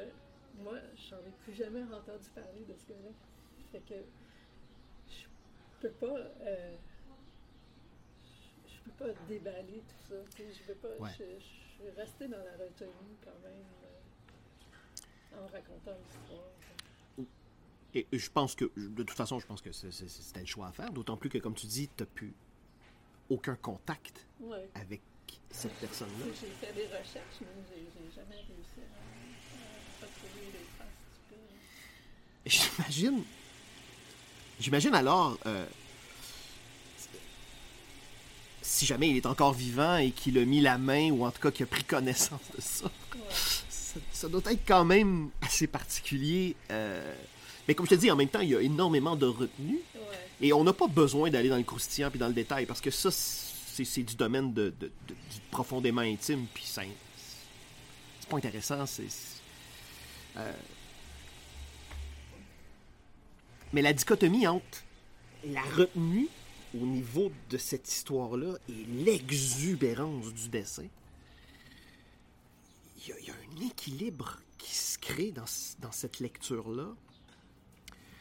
moi, j'en ai plus jamais entendu parler de ce gars-là. Fait que je peux pas. euh, je peux pas déballer tout ça. tu sais, Je veux pas. Ouais. Je, je suis restée dans la retenue quand même euh, en racontant l'histoire. Et je pense que, de toute façon, je pense que c'était le choix à faire, d'autant plus que, comme tu dis, tu n'as plus aucun contact Ouais. avec cette personne-là. J'ai fait des recherches, mais j'ai jamais réussi à, retrouver les traces J'imagine. J'imagine alors. euh, si jamais il est encore vivant et qu'il a mis la main, ou en tout cas qu'il a pris connaissance de ça, Ouais. ça, ça doit être quand même assez particulier. euh, Mais comme je te dis, en même temps, il y a énormément de retenue. Ouais. Et on n'a pas besoin d'aller dans le croustillant puis dans le détail, parce que ça, c'est du domaine profondément intime, puis c'est pas intéressant. euh, Mais la dichotomie entre la retenue au niveau de cette histoire-là et l'exubérance du dessin, il y, a- un équilibre qui se crée dans cette lecture-là.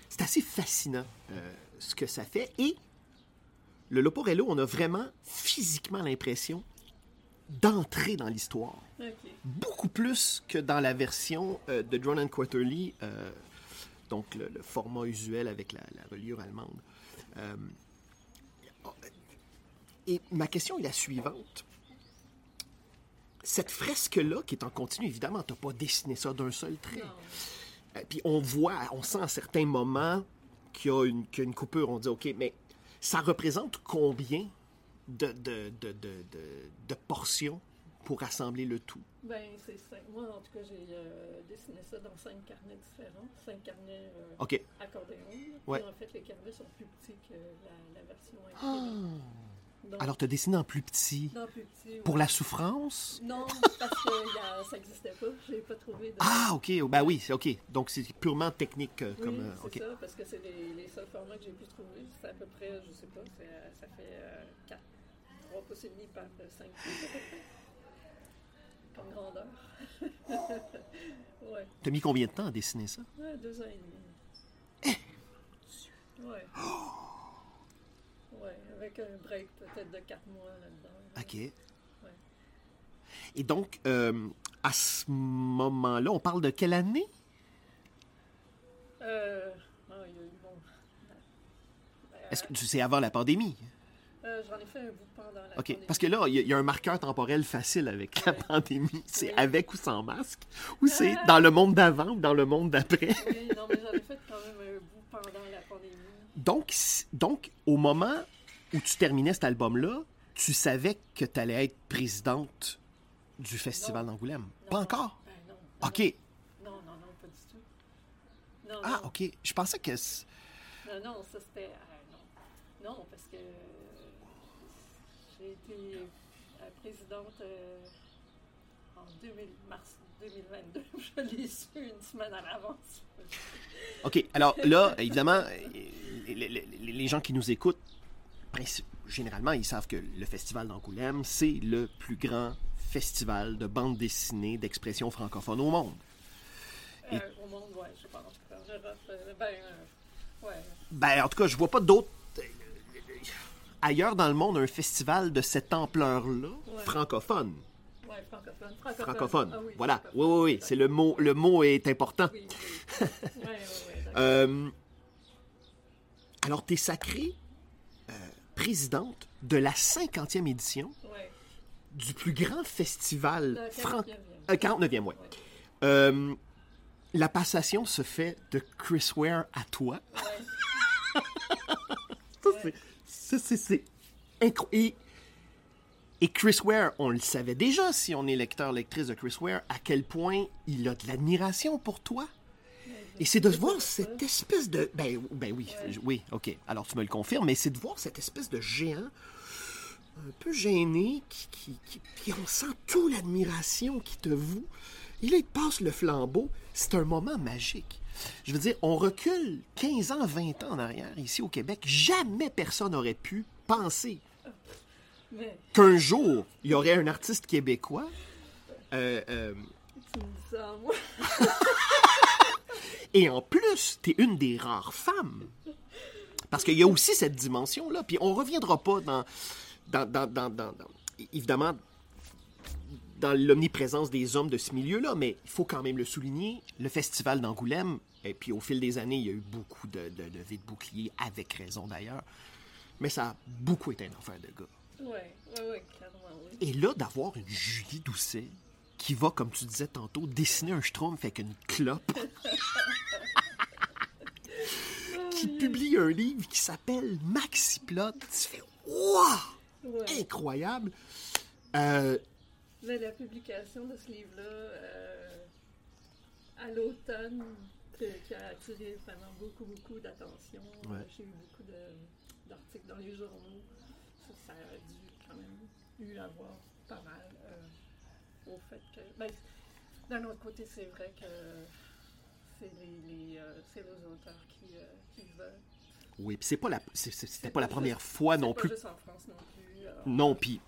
C'est assez fascinant euh, ce que ça fait. Et le Loporello, on a vraiment physiquement l'impression d'entrer dans l'histoire. Beaucoup plus que dans la version euh, de Drone and Quarterly, euh, donc le, le format usuel avec la, la reliure allemande. Euh, et ma question est la suivante. Cette fresque-là, qui est en continu, évidemment, tu n'as pas dessiné ça d'un seul trait. Puis on voit, on sent à certains moments y qu'il y a une coupure. On dit, OK, mais ça représente combien de, de, de, de, portions pour assembler le tout? Ben, c'est cinq. Moi, en tout cas, j'ai euh, dessiné ça dans cinq carnets différents. Cinq carnets euh, OK. accordéon. Ouais. En fait, les carnets sont plus petits que la, la version. Donc, Alors, tu as dessiné en plus petit. plus. Pour la souffrance? Non, parce que a- ça n'existait pas. Je n'ai pas trouvé de. Ah, OK. Ben oui, c'est OK. Donc, c'est purement technique. euh, Oui, comme, euh, c'est OK. ça, parce que c'est les, les seuls formats que j'ai pu trouver. C'est à peu près, je sais pas, c'est, euh, ça fait 4, 3 pouces et demi par 5 pouces à peu près. Comme grandeur. ouais. T'as mis combien de temps à dessiner ça? ouais, deux ans et demi. Ouais. Ouais, avec un break peut-être de 4 mois là-dedans. OK. Et donc, euh, à ce moment-là, on parle de quelle année? Euh, ah, il y a eu bon. Est-ce que c'est avant la pandémie? Euh, J'en ai fait un bout pendant la OK. pandémie. Parce que là, il y, a- il y a un marqueur temporel facile avec la pandémie. C'est Oui. avec ou sans masque? Ou c'est dans le monde d'avant ou dans le monde d'après? Oui, non, mais j'en ai fait quand même un bout pendant la pandémie. Donc, donc, au moment où tu terminais cet album-là, tu savais que tu allais être présidente du Festival d'Angoulême? Pas encore? Ben non. non, OK. Non, non, non, pas du tout. Non, Ah. OK. Je pensais que... Non, non, ça c'était. euh, non. non, parce que j'ai été euh, présidente euh, en 2000, mars 2022. Je l'ai su une semaine à l'avance. OK. Alors là, évidemment, les, les- les- les gens qui nous écoutent, princi- généralement, ils savent que le Festival d'Angoulême, c'est le plus grand festival de bande dessinée d'expression francophone au monde. Euh, au monde, ouais, je pense. Euh, ben, euh, ouais. Ben, en tout cas, je vois pas d'autres. Ailleurs dans le monde, un festival de cette ampleur-là, Ouais. francophone. Ouais, francophone. Francophone. Francophone. Ah oui, voilà. francophone. Oui, oui, oui. C'est le mot. Le mot est important. Oui, oui. Ouais, ouais. Euh, alors, tu es sacrée euh, présidente de la 50e édition Ouais. du plus grand festival. 49e. Euh, 49e, ouais. Ouais. Euh, la passation se fait de Chris Ware à toi. Ouais. Ça, c'est- ça, c'est... c'est incro- Et, et Chris Ware, on le savait déjà, si on est lecteur, lectrice de Chris Ware, à quel point il a de l'admiration pour toi. Et c'est de voir cette espèce de... Ben, ben oui, oui, ok. Alors tu me le confirmes, mais c'est de voir cette espèce de géant un peu gêné, qui, qui, on sent toute l'admiration qui te voue. Et là, il passe le flambeau. C'est un moment magique. Je veux dire, on recule 15 ans, 20 ans en arrière, ici au Québec. Jamais personne n'aurait pu penser Mais qu'un jour, il y aurait un artiste québécois. euh, euh, tu me dis ça à moi. et en plus, tu es une des rares femmes. Parce qu'il y a aussi cette dimension-là. Puis on reviendra pas dans. dans, dans, dans, évidemment, dans l'omniprésence des hommes de ce milieu-là, mais il faut quand même le souligner, le festival d'Angoulême, et puis au fil des années, il y a eu beaucoup de, de levées de boucliers, avec raison d'ailleurs, mais ça a beaucoup été une affaire de gars. Oui, oui, oui, clairement, oui. Et là, d'avoir une Julie Doucet qui va, comme tu disais tantôt, dessiner un schtroumpf avec une clope, qui publie un livre qui s'appelle Maxiplot, tu fais « Waouh! Ouais. Incroyable! Euh, Mais la publication de ce livre-là, euh, à l'automne, qui, qui a attiré vraiment beaucoup, beaucoup d'attention. Ouais. J'ai eu beaucoup d'articles dans les journaux. Ça, ça a dû quand même eu à voir pas mal euh, au fait que. Ben, d'un autre côté, c'est vrai que c'est les, les, euh, les auteurs qui, euh, qui veulent. oui, puis c'est pas la, c'était pas la première juste- fois non pas plus. juste en France non plus. alors, Non, puis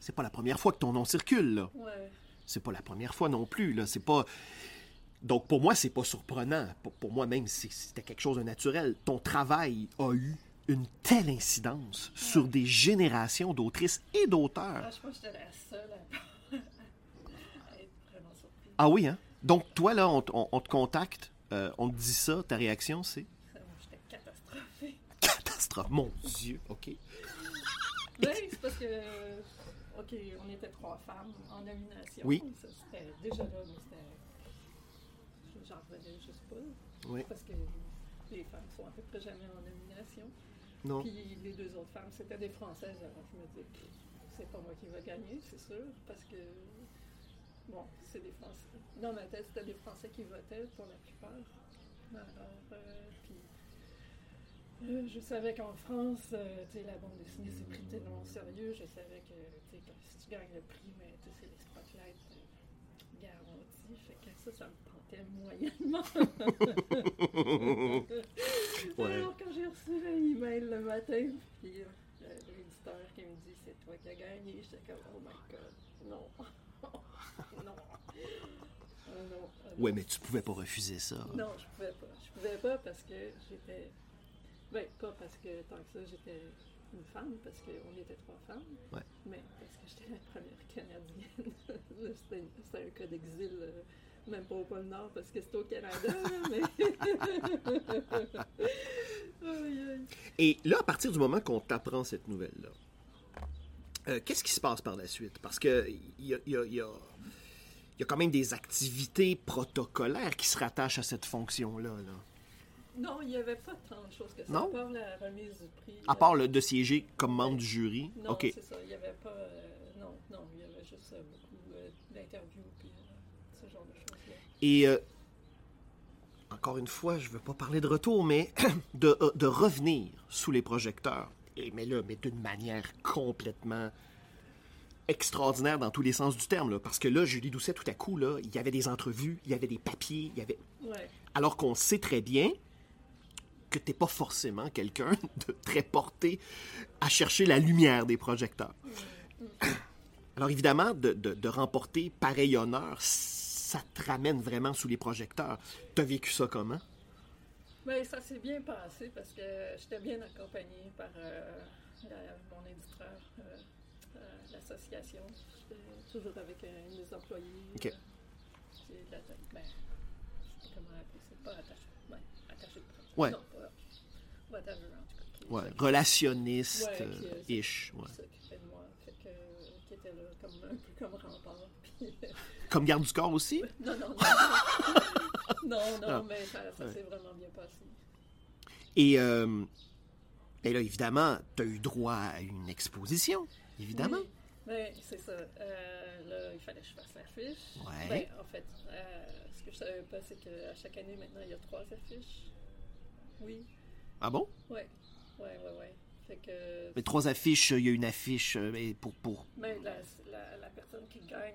c'est pas la première fois que ton nom circule, là. Ouais. C'est pas la première fois non plus, là. C'est pas. Donc pour moi, c'est pas surprenant. Pour, pour moi même, c'était quelque chose de naturel. Ton travail a eu une telle incidence sur des générations d'autrices et d'auteurs. Ah, je pense que j'étais la seule à, à être vraiment surprise. Ah oui, hein? Donc toi, là, on, on- on te contacte, euh, on te dit ça, ta réaction, c'est? J'étais catastrophée. catastrophe. Mon Dieu, OK. Oui, c'est parce que, OK, on était trois femmes en nomination. Oui. Ça, c'était déjà là, mais c'était. J'en revenais juste pas. Oui. Parce que les femmes sont à peu près jamais en nomination. Non. Puis les deux autres femmes, c'était des Françaises. Alors je me dis, c'est pas moi qui va gagner, c'est sûr. Parce que, bon, c'est des Français. Dans ma tête, c'était des Français qui votaient pour la plupart. Alors, euh, puis. euh, je savais qu'en France, euh, tu sais, la bande dessinée, c'est pris tellement au sérieux. Je savais que, tu sais, que si tu gagnes le prix, mais tu sais, c'est les spotlights euh, garantis. Fait que ça, ça me tentait moyennement. Ouais. Alors, quand j'ai reçu l'email le matin, puis euh, l'éditeur qui me dit c'est toi qui as gagné, j'étais comme oh my god, non. Ah, non. non. Ouais, mais tu pouvais pas refuser ça. Non, je pouvais pas. Je pouvais pas parce que j'étais. Ben, pas parce que tant que ça, j'étais une femme, parce qu'on était trois femmes. Ouais. Mais parce que j'étais la première Canadienne. C'était un cas d'exil, euh, même pas au pôle Nord, parce que c'était au Canada, mais. Aïe, aïe. Et là, à partir du moment qu'on t'apprend cette nouvelle-là, euh, qu'est-ce qui se passe par la suite? Parce que il y a, il y a- il y a- il y a quand même des activités protocolaires qui se rattachent à cette fonction-là. là. Non, il n'y avait pas tant de choses que ça. Non? À part la remise du prix. À euh, part le de siéger comme membre du jury. Non, c'est ça. Il n'y avait pas. euh, non, non, il y avait juste euh, beaucoup euh, d'interviews puis euh, ce genre de choses-là. Et euh, encore une fois, je veux pas parler de retour, mais de, euh, de revenir sous les projecteurs. Et, mais là, mais d'une manière complètement extraordinaire dans tous les sens du terme. Là, parce que là, Julie Doucet, tout à coup, là, il y avait des entrevues, il y avait des papiers, il y avait... Ouais. Alors qu'on sait très bien que t'es pas forcément quelqu'un de très porté à chercher la lumière des projecteurs. Alors évidemment, de, de- de remporter pareil honneur, ça te ramène vraiment sous les projecteurs. T'as vécu ça comment? Mais ça s'est bien passé parce que j'étais bien accompagnée par euh, la- mon éditeur, euh, l'association. J'étais toujours avec un des employés. Ok. euh, j'ai de la- ben, pas comment appeler ça. Pas attaché. Ouais, attaché de presse. Ouais. Non, pas. Whatever, en tout cas. qui- Ouais, qui- relationniste, Ouais, euh, qui, euh, ish. ouais. qui s'occupait de moi. Fait que, qui était là comme, un peu comme rempart. Puis, Comme garde du corps aussi? non, non, non. non, non, Ah. mais ça, ça Ouais. s'est vraiment bien passé. Et, euh, et là, évidemment, t'as eu droit à une exposition, évidemment. Oui, ben, c'est ça. Euh, là, il fallait que je fasse l'affiche. Ouais. Ben, en fait, euh, ce que je savais pas, c'est qu'à chaque année, maintenant, il y a trois affiches. Oui, Ah bon? ouais, ouais, ouais, ouais. Fait que... Mais trois affiches, il y a une affiche euh, mais pour, pour... Mais la, la, la personne qui gagne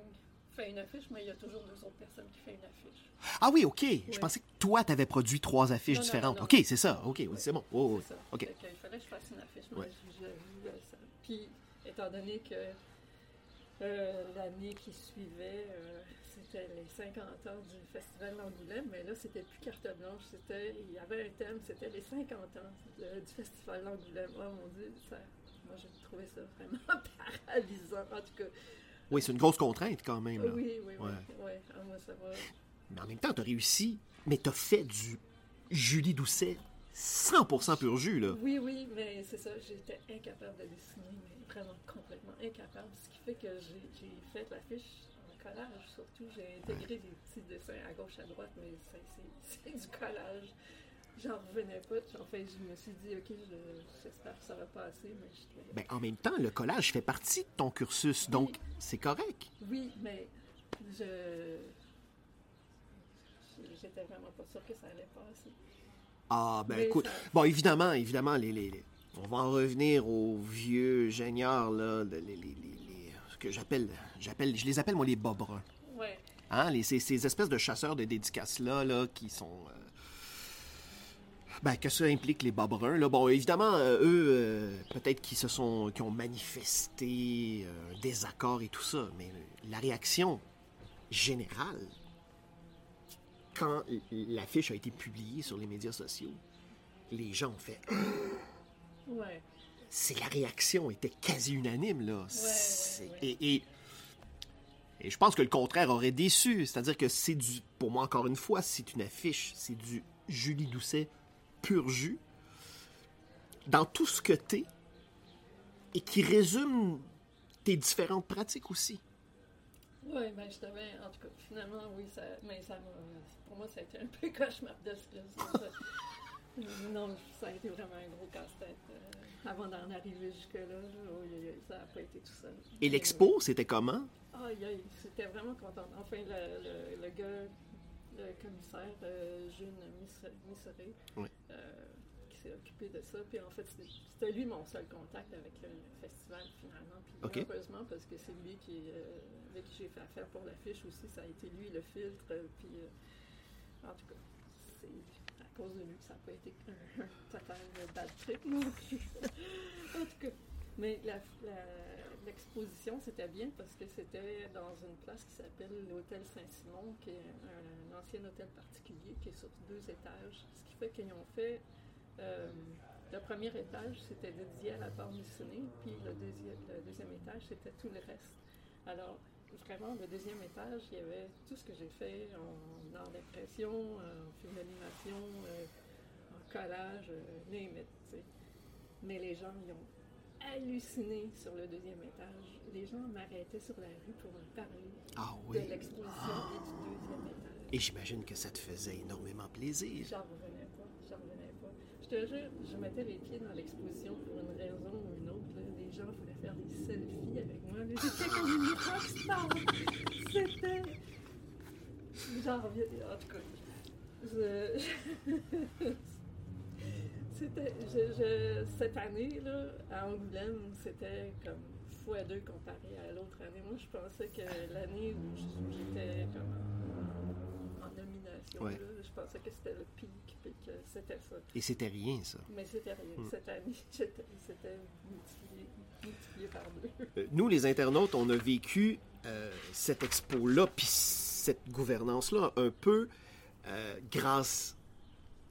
fait une affiche, mais il y a toujours deux autres personnes qui font une affiche. Ah oui, OK. Je pensais que toi, t'avais produit trois affiches Non, différentes. non, non. OK, c'est ça. OK, oui, c'est bon. Oh, ça. OK. Fait que il fallait que je fasse une affiche, mais Ouais. j'ai vu euh, ça. Puis, étant donné que euh, l'année qui suivait, euh, c'était les 50 ans du Festival d'Angoulême, mais là, c'était plus carte blanche, c'était, il y avait un thème, c'était les 50 ans de- du Festival d'Angoulême. Oh mon Dieu, ça, moi j'ai trouvé ça vraiment paralysant. En tout cas, Oui, c'est une grosse contrainte quand même. là. Oui, oui, oui. Ouais. Ouais. Ah, moi, ça va. Mais en même temps, t'as réussi, mais t'as fait du Julie Doucet 100% pur jus, là. Oui, oui, mais c'est ça, j'étais incapable de dessiner, mais vraiment complètement incapable. Ce qui fait que j'ai fait l'affiche en collage, surtout. J'ai intégré des petits dessins à gauche, à droite, mais c'est- du collage. J'en revenais pas. Enfin, je me suis dit, OK, je- j'espère que ça va passer, mais Ben, en même temps, le collage fait partie de ton cursus, donc Oui. c'est correct. Oui, mais je. J'étais vraiment pas sûre que ça allait passer. Ah, ben Mais écoute, ça- bon, évidemment, évidemment, les, les- les- on va en revenir aux vieux génieurs, là, de- les, les- les- ce que j'appelle, j'appelle, je les appelle, moi, les bas bruns. Ouais. Hein, les, ces, ces espèces de chasseurs de dédicaces-là, là, qui sont... euh, Ben, que ça implique les bas bruns, là. Bon, évidemment, euh, eux, euh, peut-être qu'ils se sont... qui ont manifesté un désaccord et tout ça, mais la réaction générale, quand l'affiche a été publiée sur les médias sociaux, les gens ont fait... Ouais. c'est la réaction était quasi unanime là. Ouais. Et, et, et je pense que le contraire aurait déçu. C'est-à-dire que c'est du, pour moi encore une fois, c'est une affiche, c'est du Julie Doucet pur jus dans tout ce que t'es et qui résume tes différentes pratiques aussi. Oui, ben je devais, en tout cas, finalement, oui, ça, mais ça m'a, pour moi, ça a été un peu cauchemardesque. Non, ça a été vraiment un gros casse-tête. euh, avant d'en arriver jusque-là, ça n'a pas été tout seul. Et l'expo, c'était comment? Aïe, aïe, c'était vraiment contente. Enfin, le, le, le gars, le commissaire, euh, June Misseré, Oui. euh, qui s'est occupé de ça. Puis en fait, c'était lui mon seul contact avec le festival finalement. Puis heureusement, parce que c'est lui qui, avec qui j'ai fait affaire pour l'affiche aussi. Ça a été lui le filtre. Puis en tout cas, c'est cause de ça n'a pas été un, total bad trip non plus. en tout cas. Mais l'exposition, c'était bien parce que c'était dans une place qui s'appelle l'Hôtel Saint-Simon, qui est un, un ancien hôtel particulier qui est sur deux étages. Ce qui fait qu'ils ont fait. euh, le premier étage, c'était dédié à la bande dessinée, puis le deuxième, le deuxième étage, c'était tout le reste. Alors, vraiment, le deuxième étage, il y avait tout ce que j'ai fait en art d'impression, en film d'animation, euh, en collage, euh, name it, tu sais. Mais les gens, ils ont halluciné sur le deuxième étage. Les gens m'arrêtaient sur la rue pour me parler Ah de l'exposition et du deuxième étage. Et j'imagine que ça te faisait énormément plaisir. J'en revenais pas, j'en revenais pas. Je te jure, je mettais les pieds dans l'exposition pour une raison ou une autre. là. Les gens voulaient faire des selfies avec moi. mais J'étais comme une rockstar. C'était... J'en reviens... En tout cas, je... C'était... je- je- Cette année, là, à Angoulême, c'était comme fois deux comparé à l'autre année. Moi, je pensais que l'année où j'étais comme en, en nomination, Ouais. là, je pensais que c'était le pic, puis que c'était ça. Et c'était rien, ça. Mais c'était rien. Hmm. Cette année, j'étais- c'était multiplié, multiplié par deux. Euh, Nous, les internautes, on a vécu euh, cette expo-là, puis cette gouvernance-là, un peu euh, grâce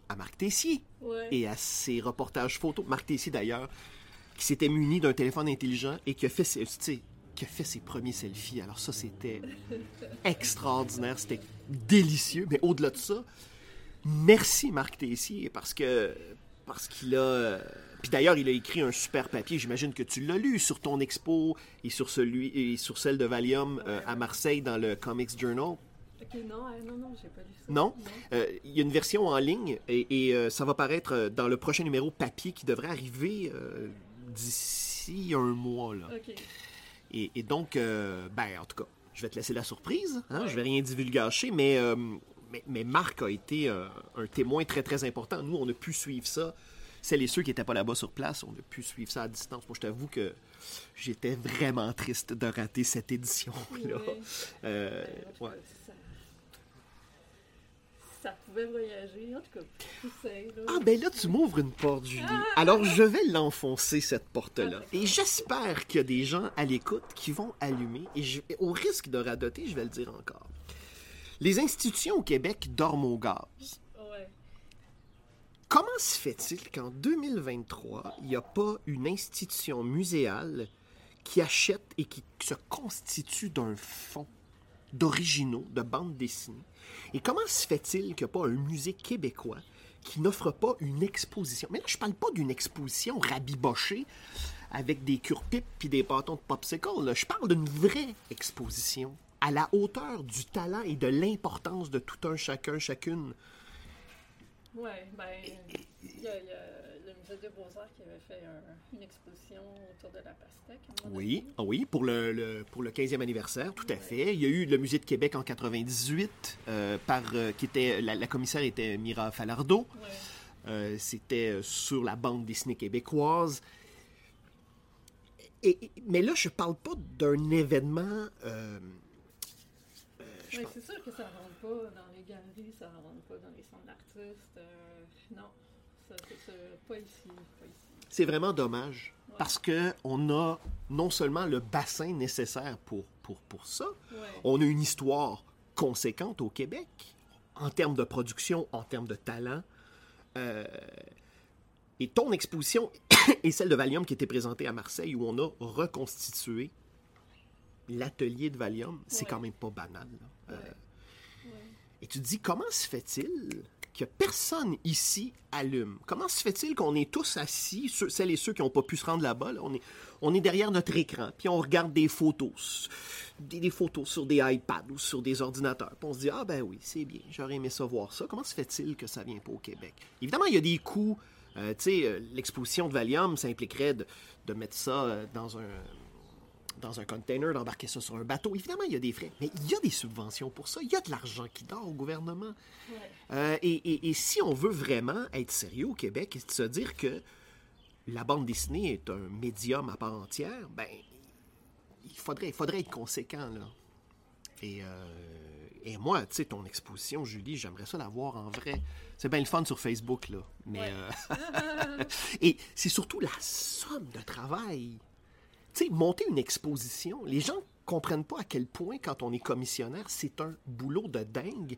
à Marc Tessier Ouais. et à ses reportages photos. Marc Tessier, d'ailleurs, qui s'était muni d'un téléphone intelligent et qui a fait ses, qui a fait ses premiers selfies. Alors ça, c'était extraordinaire, c'était délicieux. Mais au-delà de ça, merci Marc Tessier, parce que parce qu'il a... euh, Puis d'ailleurs, il a écrit un super papier, j'imagine que tu l'as lu, sur ton expo et sur, celui, et sur celle de Valium euh, à Marseille dans le Comics Journal. Ok, non, ah, non, non, j'ai pas lu ça. Non? Euh, Il y a une version en ligne et, et, euh, ça va paraître euh, dans le prochain numéro papier qui devrait arriver euh, d'ici un mois. Là. Et, et donc, euh, ben, en tout cas, je vais te laisser la surprise. Hein? Ouais. Je vais rien divulgacher, mais, euh, mais, mais Marc a été euh, un témoin très, très important. Nous, on a pu suivre ça. Celles et ceux qui n'étaient pas là-bas sur place, on a pu suivre ça à distance. Moi, je t'avoue que j'étais vraiment triste de rater cette édition-là. Euh, ouais. ça... ça pouvait voyager. En tout cas, là. Ah ben là, tu m'ouvres une porte, Julie. Alors, je vais l'enfoncer, cette porte-là. Ah, Et j'espère qu'il y a des gens à l'écoute qui vont allumer. Et je- au risque de radoter, je vais le dire encore. Les institutions au Québec dorment au gaz. Comment se fait-il qu'en 2023, il n'y a pas une institution muséale qui achètent et qui se constituent d'un fonds d'originaux, de bandes dessinées? Et comment se fait-il qu'il n'y a pas un musée québécois qui n'offre pas une exposition? Mais là, je parle pas d'une exposition rabibochée avec des cure-pipes puis des bâtons de popsicle. Je parle d'une vraie exposition à la hauteur du talent et de l'importance de tout un chacun, chacune. Oui, ben, il y, a il y a le Musée des Beaux-Arts qui avait fait un- une exposition autour de la pastèque. Oui, ah oui, pour le, le- pour le 15e anniversaire, tout à Ouais. fait. Il y a eu le Musée de Québec en 98, euh, par, euh, qui était, la, la commissaire était Mira Falardeau. Ouais. Euh, C'était sur la bande dessinée québécoise. Et, et- mais là, je parle pas d'un événement... Oui, c'est sûr que ça rentre pas dans les galeries, ça rentre pas dans les centres d'artistes. euh, non, ça, c'est sûr, pas ici, pas ici. c'est vraiment dommage. Ouais. Parce que on a non seulement le bassin nécessaire pour, pour, pour ça, Ouais. On a une histoire conséquente au Québec, en termes de production, en termes de talent. Euh, et ton exposition et celle de Valium qui était présentée à Marseille, où on a reconstitué l'atelier de Valium, c'est Ouais. quand même pas banal. là. Euh, et tu te dis, comment se fait-il que personne ici allume? Comment se fait-il qu'on est tous assis, ceux- celles et ceux qui n'ont pas pu se rendre là-bas, là, on, est, on est derrière notre écran, puis on regarde des photos, des, des photos sur des iPads ou sur des ordinateurs, puis on se dit, ah ben oui, c'est bien, j'aurais aimé ça voir ça. Comment se fait-il que ça vient pas au Québec? Évidemment, il y a des coûts. Euh, tu sais, euh, l'exposition de Valium, ça impliquerait de, de mettre ça dans un dans un container, d'embarquer ça sur un bateau. Évidemment, il y a des frais, mais il y a des subventions pour ça. Il y a de l'argent qui dort au gouvernement. Ouais. Euh, et, et- et si on veut vraiment être sérieux au Québec et se dire que la bande dessinée est un médium à part entière, ben, il faudrait, il faudrait être conséquent, là. Et, euh, et moi, tu sais, ton exposition, Julie, j'aimerais ça la voir en vrai. C'est bien le fun sur Facebook, là. Mais, Ouais. euh, et c'est surtout la somme de travail. Sais, monter une exposition, les gens comprennent pas à quel point, quand on est commissionnaire, c'est un boulot de dingue.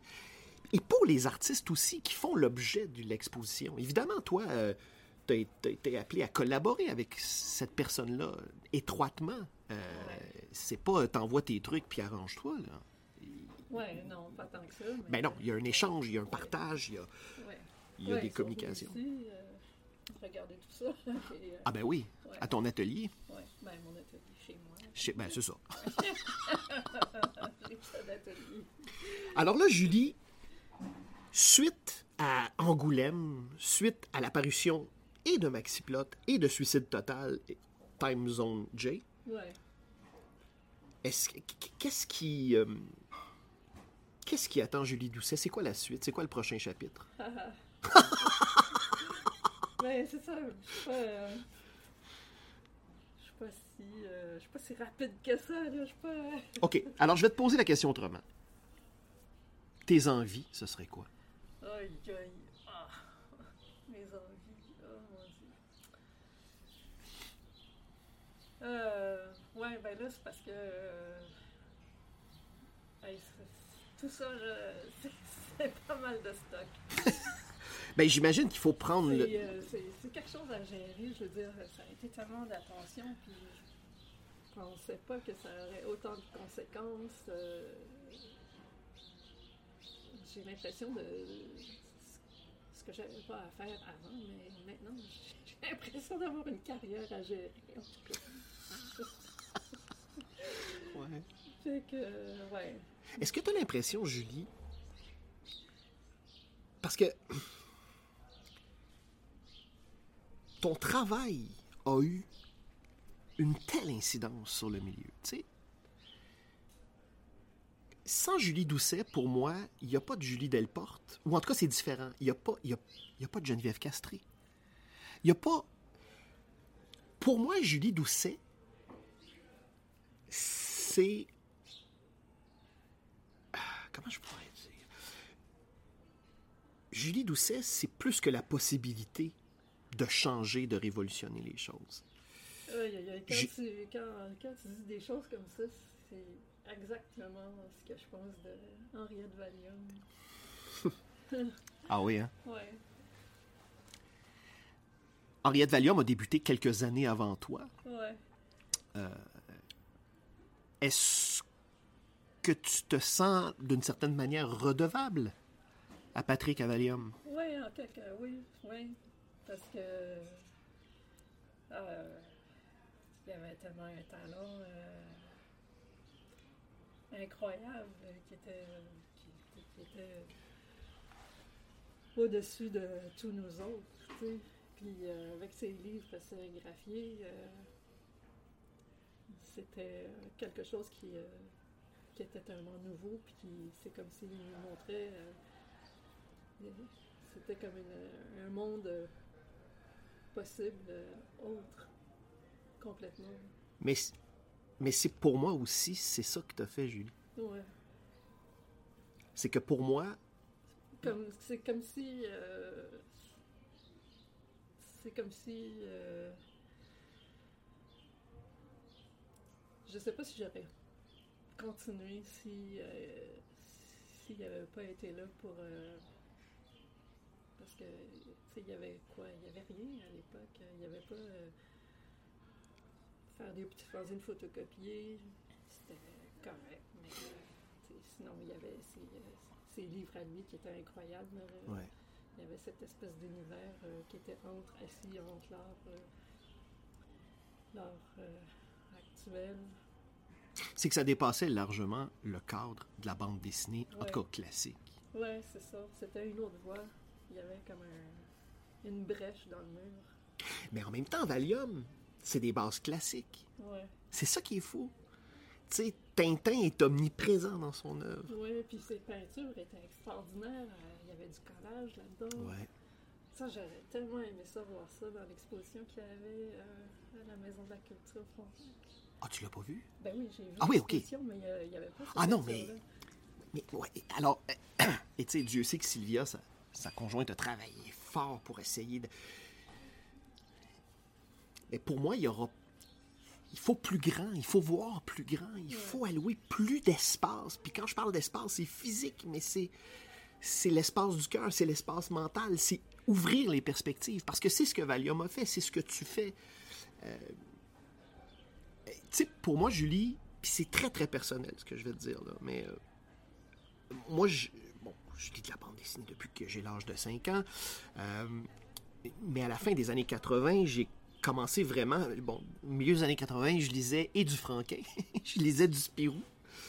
Et pour les artistes aussi qui font l'objet de l'exposition. Évidemment, toi, tu as été appelé à collaborer avec cette personne-là euh, étroitement. Euh, Ouais. C'est pas euh, t'envoies tes trucs puis arrange-toi. là. Ouais, non, pas tant que ça. Mais, Ben non, il y a un échange, il y a un partage, il y a, Ouais. il y a Ouais, des communications. euh, regarder tout ça. euh, Ah ben oui, Ouais. à ton atelier. ouais, ben mon atelier chez moi. Ben c'est ça. Alors là, Julie, suite à Angoulême, suite à l'apparition et de Maxi-Plot et de Suicide Total, et Time Zone J, Ouais. est-ce que- qu'est-ce qui... euh, Qu'est-ce qui attend Julie Doucet? C'est quoi la suite? C'est quoi le prochain chapitre? Ben, c'est ça. Je suis pas. euh, Je suis pas si. euh, Je suis pas si rapide que ça, là. Je suis pas. euh, OK, alors je vais te poser la question autrement. Tes envies, ce serait quoi? Aïe, aïe. Ah. Mes envies. Oh mon dieu. Euh. Ouais, ben là, c'est parce que. euh, hey, tout ça, je- c'est pas mal de stock. Ben j'imagine qu'il faut prendre le... C'est euh, c'est- c'est quelque chose à gérer. Je veux dire, ça a été tellement d'attention, puis je pensais pas que ça aurait autant de conséquences. euh, J'ai l'impression de ce que j'avais pas à faire avant, mais maintenant, j'ai l'impression d'avoir une carrière à gérer. En tout cas. Ouais. Fait que, ouais. Est-ce que tu as l'impression, Julie, parce que ton travail a eu une telle incidence sur le milieu? Sans Julie Doucet, pour moi, il n'y a pas de Julie Delporte. Ou en tout cas, c'est différent. Il n'y a, pas- y a, a pas de Geneviève Castré. Il a pas... Pour moi, Julie Doucet, c'est comment je pourrais dire? Julie Doucet, c'est plus que la possibilité de changer, de révolutionner les choses. Aïe, aïe. Quand, J'ai- tu, quand, quand tu dis des choses comme ça, c'est exactement ce que je pense de Henriette Valium. Ah oui, hein? Ouais. Henriette Valium a débuté quelques années avant toi. Ouais. est-ce que tu te sens d'une certaine manière redevable à Patrick Avalium? Oui, en quelque oui, oui. Parce que euh, il avait tellement un talent euh, incroyable qui était, qui, était au-dessus de tous nous autres. Puis euh, avec ses livres sérigraphiés, euh, c'était quelque chose qui, euh, qui était tellement nouveau, puis c'est comme s'il nous montrait, euh, c'était comme un monde euh, possible, euh, autre, complètement. Mais, mais c'est pour moi aussi, c'est ça que t'as fait, Julie. Ouais. C'est que pour moi, Comme, c'est comme si. euh, c'est comme si. euh, je sais pas si j'aurais continué si. euh, s'il n'avait pas été là pour. Parce que, il y avait quoi? Il y avait rien à l'époque. Il n'y avait pas. euh, faire des petits fanzines photocopiés, c'était correct, mais. euh, Sinon, il y avait ses, euh, ses livres à lui qui étaient incroyables. ouais. Il y avait cette espèce d'univers euh, qui était entre, assis entre l'art, euh, l'art euh, actuel. c'est que ça dépassait largement le cadre de la bande dessinée, en tout cas classique. Ouais, c'est ça. C'était une autre voie. Il y avait comme un- une brèche dans le mur. Mais en même temps, Valium, c'est des bases classiques. Ouais. C'est ça qui est fou. Tu sais, Tintin est omniprésent dans son œuvre. Ouais, puis ses peintures étaient extraordinaires. Il y avait du collage là-dedans. Ouais. Ça, j'aurais tellement aimé ça, voir ça dans l'exposition qu'il y avait euh, à la Maison de la Culture française. Ah, tu l'as pas vu? Ben oui, j'ai vu Ah oui, mais il n'y avait pas Ah non, mais-. Mais ouais, alors, et tu sais, Dieu sait que Sylvia, sa, sa conjointe, a travaillé fort pour essayer de. Mais pour moi, il y aura. Il faut plus grand, il faut voir plus grand, il faut allouer plus d'espace. Puis quand je parle d'espace, c'est physique, mais c'est c'est l'espace du cœur, c'est l'espace mental, c'est ouvrir les perspectives. Parce que c'est ce que Valium a fait, c'est ce que tu fais. Euh, tu sais, pour moi, Julie, puis c'est très très personnel ce que je vais te dire là, mais euh, moi, je, je lis de la bande dessinée depuis que j'ai l'âge de 5 ans. Euh, mais à la fin des années 80, j'ai commencé vraiment. Bon, au milieu des années 80, je lisais et du Franquin, je lisais du Spirou.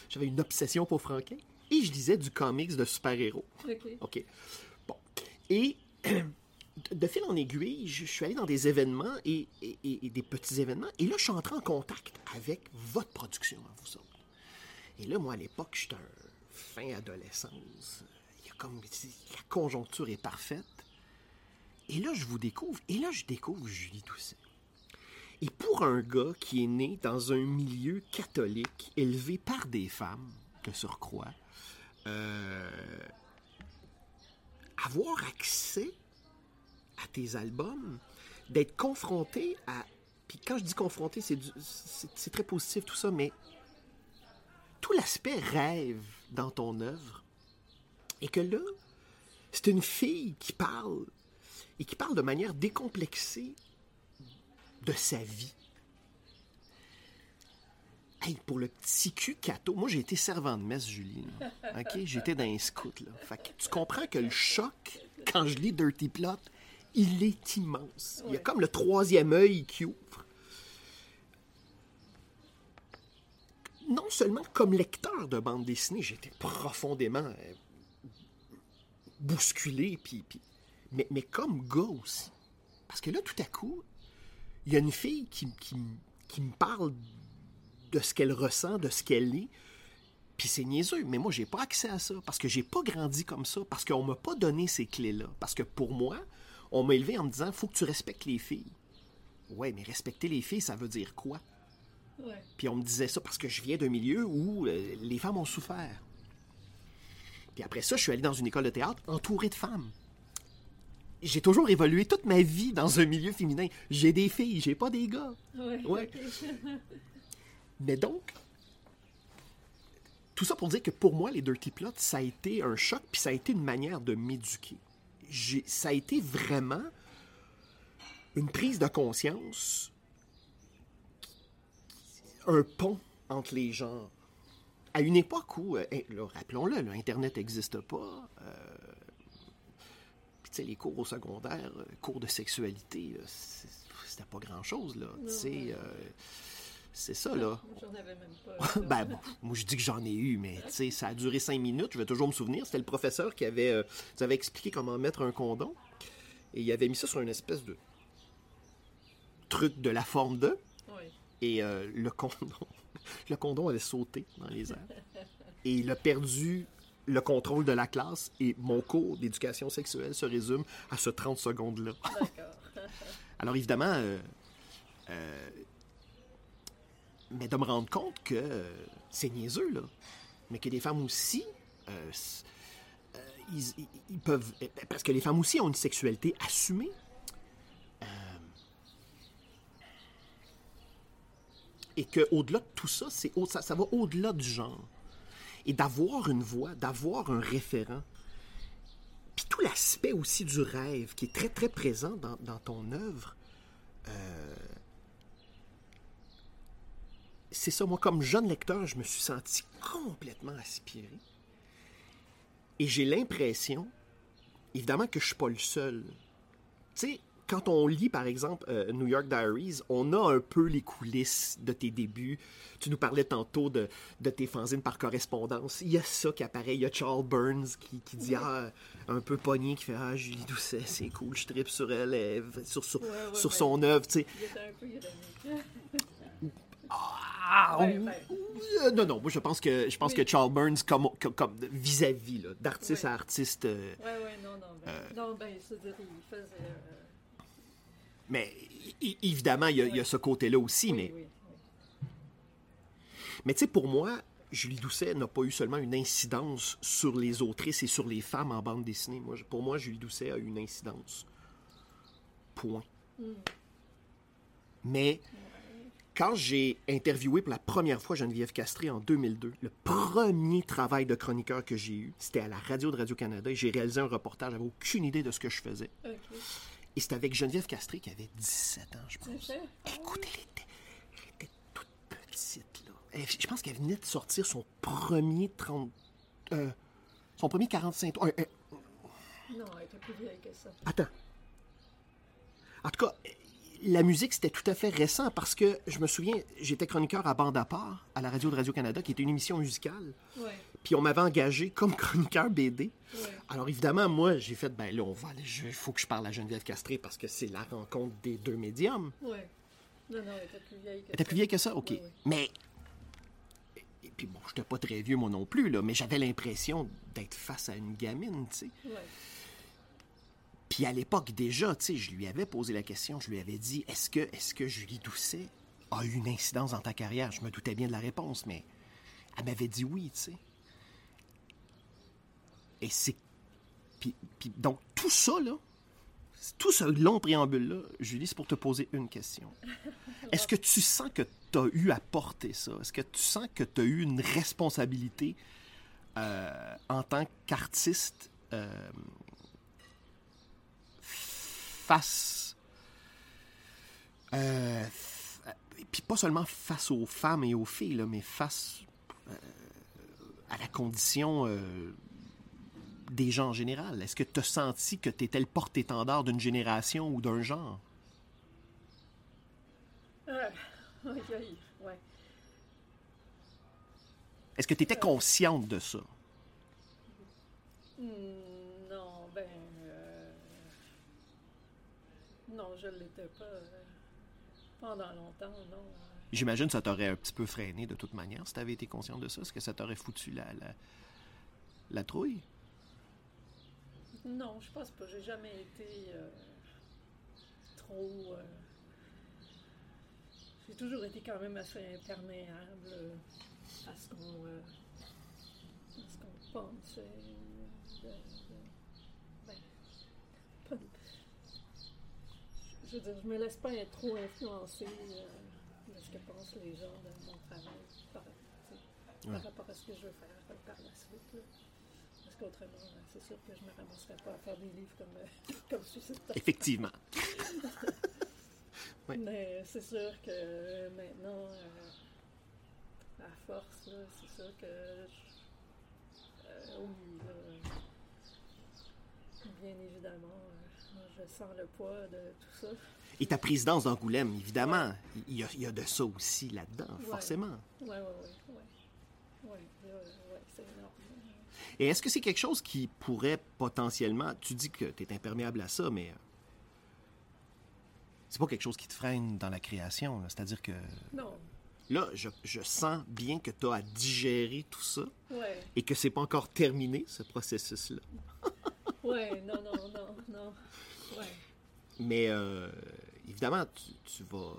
J'avais une obsession pour Franquin. Et je lisais du comics de super-héros. Ok. OK. Bon. Et de fil en aiguille, je suis allé dans des événements et, et- et- et des petits événements. Et là, je suis entré en contact avec votre production, vous autres. Et là, moi, à l'époque, j'étais un fin adolescence. Comme. La conjoncture est parfaite. Et là, je vous découvre. Et là, je découvre Julie Doucet. Et pour un gars qui est né dans un milieu catholique, élevé par des femmes, de surcroît, euh, avoir accès à tes albums, d'être confronté à. Puis quand je dis confronté, c'est c'est très positif tout ça, mais tout l'aspect rêve dans ton œuvre, et que là, c'est une fille qui parle, et qui parle de manière décomplexée de sa vie. Hey, pour le petit cul cateau, moi j'ai été servant de messe, Julie. là. OK? J'étais dans un scout. Là. Fait que tu comprends que le choc, quand je lis Dirty Plot, il est immense. Il y a comme le troisième œil qui ouvre. Non seulement comme lecteur de bande dessinée, j'étais profondément euh, bousculé, puis, puis- mais, mais comme gars aussi. Parce que là, tout à coup, il y a une fille qui, qui me parle de ce qu'elle ressent, de ce qu'elle est. Puis c'est niaiseux, mais moi, j'ai pas accès à ça parce que j'ai pas grandi comme ça, parce qu'on m'a pas donné ces clés-là. Parce que pour moi, on m'a élevé en me disant faut que tu respectes les filles. Ouais, mais respecter les filles, ça veut dire quoi? Ouais. Puis on me disait ça parce que je viens d'un milieu où euh, les femmes ont souffert. Puis après ça, je suis allé dans une école de théâtre entouré de femmes. J'ai toujours évolué toute ma vie dans un milieu féminin. J'ai des filles, j'ai pas des gars. Ouais. Mais donc, tout ça pour dire que pour moi, les Dirty Plots, ça a été un choc, puis ça a été une manière de m'éduquer. Ça a été vraiment une prise de conscience, un pont entre les genres. À une époque où, euh, eh, là, rappelons-le, là, Internet n'existe pas. euh, puis, tu sais, les cours au secondaire, euh, cours de sexualité, c'était pas grand-chose, là. Tu c'est ça, là. J'en avais même pas. ben, bon, moi, je dis que j'en ai eu, mais tu sais, ça a duré cinq minutes. Je vais toujours me souvenir. C'était le professeur qui avait, euh, nous avait expliqué comment mettre un condom. Et il avait mis ça sur une espèce de truc de la forme de. Oui. Et euh, le condom, le condom avait sauté dans les airs. Et il a perdu le contrôle de la classe. Et mon cours d'éducation sexuelle se résume à ce 30 secondes-là. Alors évidemment, euh, euh, mais de me rendre compte que euh, c'est niaiseux, là. Mais que les femmes aussi, ils, peuvent... Parce que les femmes aussi ont une sexualité assumée. Et qu'au-delà de tout ça, c'est ça, ça va au-delà du genre. Et d'avoir une voix, d'avoir un référent, puis tout l'aspect aussi du rêve qui est très très présent dans, dans ton œuvre. euh, c'est ça, moi comme jeune lecteur, je me suis senti complètement aspiré. Et j'ai l'impression, évidemment que je suis pas le seul. Tu sais, quand on lit par exemple euh, New York Diaries, on a un peu les coulisses de tes débuts. Tu nous parlais tantôt de, de tes fanzines par correspondance. Il y a ça qui apparaît. Il y a Charles Burns qui, qui dit ah, un peu pogné, qui fait Ah, Julie Doucet, c'est cool, je tripe sur elle, elle- sur, sur, Ouais, ouais, sur ouais. son œuvre. tu sais. Il était un peu ironique. Ah, Ouais, ou- ouais. ou- euh, non, non, moi je pense que je pense Oui. que Charles Burns, comme, vis-à-vis, là, d'artiste à artiste, euh, Oui, oui, non, non. Ben, non, ben, c'est-à-dire, il faisait. Mais évidemment, il y a, il y a Oui. ce côté-là aussi, mais, mais tu sais, pour moi, Julie Doucet n'a pas eu seulement une incidence sur les autrices et sur les femmes en bande dessinée. Moi, pour moi, Julie Doucet a eu une incidence. Point. Mais quand j'ai interviewé pour la première fois Geneviève Castré en 2002, le premier travail de chroniqueur que j'ai eu, c'était à la radio de Radio-Canada et j'ai réalisé un reportage, j'avais aucune idée de ce que je faisais. Et c'était avec Geneviève Castré qui avait 17 ans, je pense. C'est ça? Écoute, elle était, elle était toute petite, là. Elle- je pense qu'elle venait de sortir son premier 30... euh, son premier 45 tours. Euh, euh, Non, elle était plus vieille que ça. Attends. En tout cas, la musique, c'était tout à fait récent parce que je me souviens, j'étais chroniqueur à Bande à part, à la radio de Radio-Canada, qui était une émission musicale. Oui, Puis on m'avait engagé comme chroniqueur BD. Alors évidemment, moi, j'ai fait, ben là, on va aller, il faut que je parle à Geneviève Castré parce que c'est la rencontre des deux médiums. Oui. Non, non, elle était plus vieille que Elle ça. plus vieille que ça? OK. Mais. Et puis bon, je n'étais pas très vieux, moi non plus, là, mais j'avais l'impression d'être face à une gamine, tu sais. Puis à l'époque déjà, tu sais, je lui avais posé la question, je lui avais dit est-ce que, est-ce que Julie Doucet a eu une incidence dans ta carrière? Je me doutais bien de la réponse, mais elle m'avait dit oui, tu sais. Et c'est. Puis, puis donc, tout ça, là, tout ce long préambule-là, Julie, c'est pour te poser une question. Est-ce que tu sens que tu as eu à porter ça? Est-ce que tu sens que tu as eu une responsabilité euh, en tant qu'artiste euh, face. euh, puis pas seulement face aux femmes et aux filles, là, mais face à la condition des gens en général? Est-ce que tu as senti que tu étais le porte-étendard d'une génération ou d'un genre? Aïe, aïe, ouais. Est-ce que tu étais consciente de ça? Hmm, non, ben. euh, Non, je ne l'étais pas euh, pendant longtemps, non. J'imagine que ça t'aurait un petit peu freiné de toute manière si tu avais été consciente de ça. Est-ce que ça t'aurait foutu la, la, la trouille? Non, je pense pas. J'ai jamais été euh, trop. euh, J'ai toujours été quand même assez imperméable euh, à ce qu'on euh, pense. de- de- ben, pas- je veux dire, je me laisse pas être trop influencer euh, de ce que pensent les gens de mon travail par, rapport à ce que je veux faire par la suite. là. Parce qu'autrement, euh, c'est sûr que je ne me ramasserais pas à faire des livres comme, euh, comme. Effectivement. Mais c'est sûr que maintenant, euh, à force, c'est sûr que je- euh, oui, là, bien évidemment, euh, je sens le poids de tout ça. Et ta présidence d'Angoulême, évidemment, il y, a, il y a de ça aussi là-dedans, Ouais. forcément. Ouais, ouais. Ouais, là, ouais, c'est énorme. Et est-ce que c'est quelque chose qui pourrait potentiellement... Tu dis que tu es imperméable à ça, mais... euh, C'est pas quelque chose qui te freine dans la création. là. C'est-à-dire que Non, là, je, je sens bien que tu as à digérer tout ça ouais, et que c'est pas encore terminé, ce processus-là. ouais, non, non, non, non. Ouais, Mais euh, évidemment, tu, tu vas.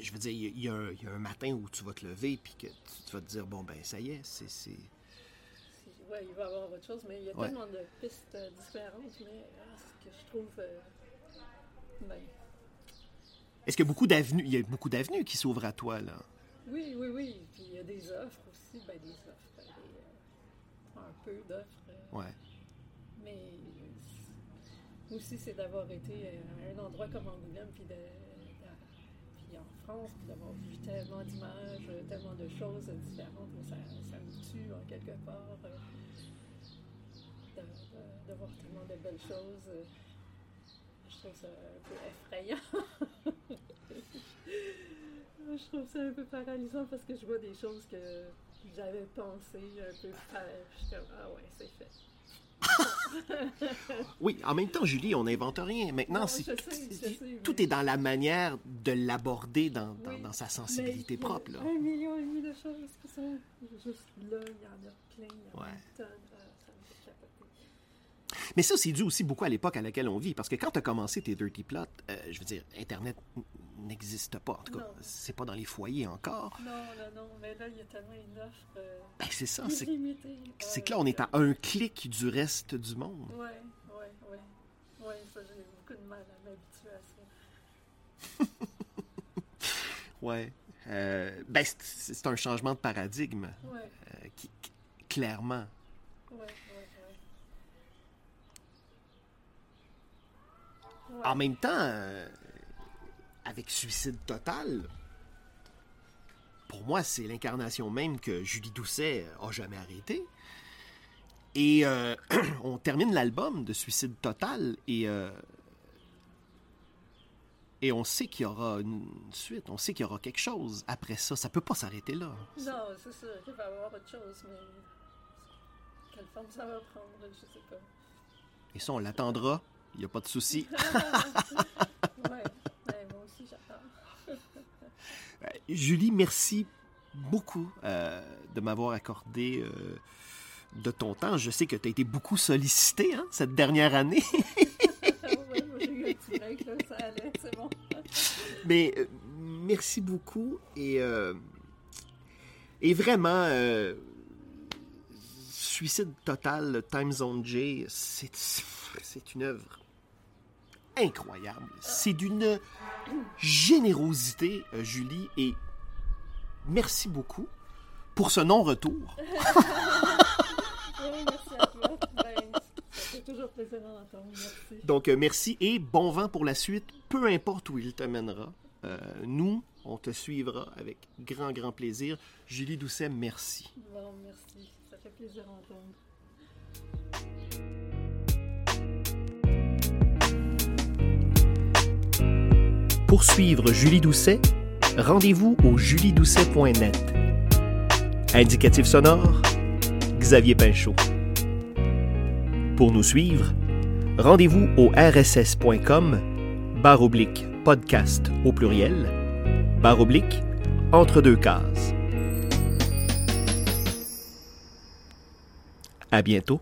Je veux dire, il y a- un- il y a un matin où tu vas te lever puis que tu, vas te dire bon, ben, ça y est, c'est. ouais, il va y avoir autre chose, mais il y a Ouais. tellement de pistes euh, différentes, mais ah, ce que je trouve. euh, ben, Est-ce qu'il y a beaucoup d'avenues Il y a beaucoup d'avenues qui s'ouvrent à toi, là? oui, oui, oui. Puis il y a des offres aussi, ben, des offres, ben, des, euh, un peu d'offres. euh, Ouais. Mais euh, aussi, c'est d'avoir été euh, à un endroit comme Angoulême, puis, de, D'avoir vu tellement d'images, euh, tellement de choses différentes. Moi, Ça, me tue en quelque part. euh, de, voir tellement de belles choses. euh, je trouve ça un peu effrayant. je trouve ça un peu paralysant parce que je vois des choses que j'avais pensé un peu. Je suis comme, ah ouais, c'est fait. Oui, en même temps, Julie, on n'invente rien. Maintenant, Non, c'est- sais, tout est dans la manière de l'aborder dans, dans- Oui, dans sa sensibilité propre, là. Un million et demi de choses qui sont juste là, il y en a plein, il y en a Ouais. une tonne. Ça me fait capoter. Mais ça, c'est dû aussi beaucoup à l'époque à laquelle on vit. Parce que quand tu as commencé tes Dirty Plots, euh, je veux dire, Internet n'existe pas. En tout cas, c'est pas dans les foyers encore. Non, non, non, mais là, il y a tellement une offre euh, Ben, c'est ça. C'est illimitée. c'est que là, on est à un clic du reste du monde. Ouais, ouais, ouais. Ouais, ça, j'ai beaucoup de mal à m'habituer à ça. Ouais. Euh, ben, c'est- un changement de paradigme, Ouais, euh, qui, clairement. ouais, ouais. Ouais. En même temps, euh, avec Suicide Total, pour moi, c'est l'incarnation même que Julie Doucet a jamais arrêté. Et euh, on termine l'album de Suicide Total et, euh, et on sait qu'il y aura une suite, on sait qu'il y aura quelque chose après ça. Ça peut pas s'arrêter là. Non, c'est sûr, il va y avoir autre chose, mais quelle forme ça va prendre, je sais pas. Et ça, on l'attendra. Il n'y a pas de souci. ouais, aussi. Euh, Julie, merci beaucoup euh, de m'avoir accordé euh, de ton temps. Je sais que tu as été beaucoup sollicité hein, cette dernière année. ouais, moi j'ai eu un petit break, là, ça allait, c'est bon. Mais euh, merci beaucoup. Et, et vraiment, Suicide Total, Time Zone J, c'est une œuvre incroyable. C'est d'une générosité, euh, Julie, et merci beaucoup pour ce non-retour. Oui, merci à toi. Ben, ça fait toujours plaisir à entendre, merci. Donc, euh, merci et bon vent pour la suite, peu importe où il te mènera. Euh, nous, on te suivra avec grand, grand plaisir. Julie Doucet, merci. Bon, merci, ça fait plaisir à entendre. Pour suivre Julie Doucet, rendez-vous au juliedoucet.net. Indicatif sonore, Xavier Pinchot. Pour nous suivre, rendez-vous au rss.com, barre oblique podcast au pluriel, barre oblique entre deux cases. À bientôt.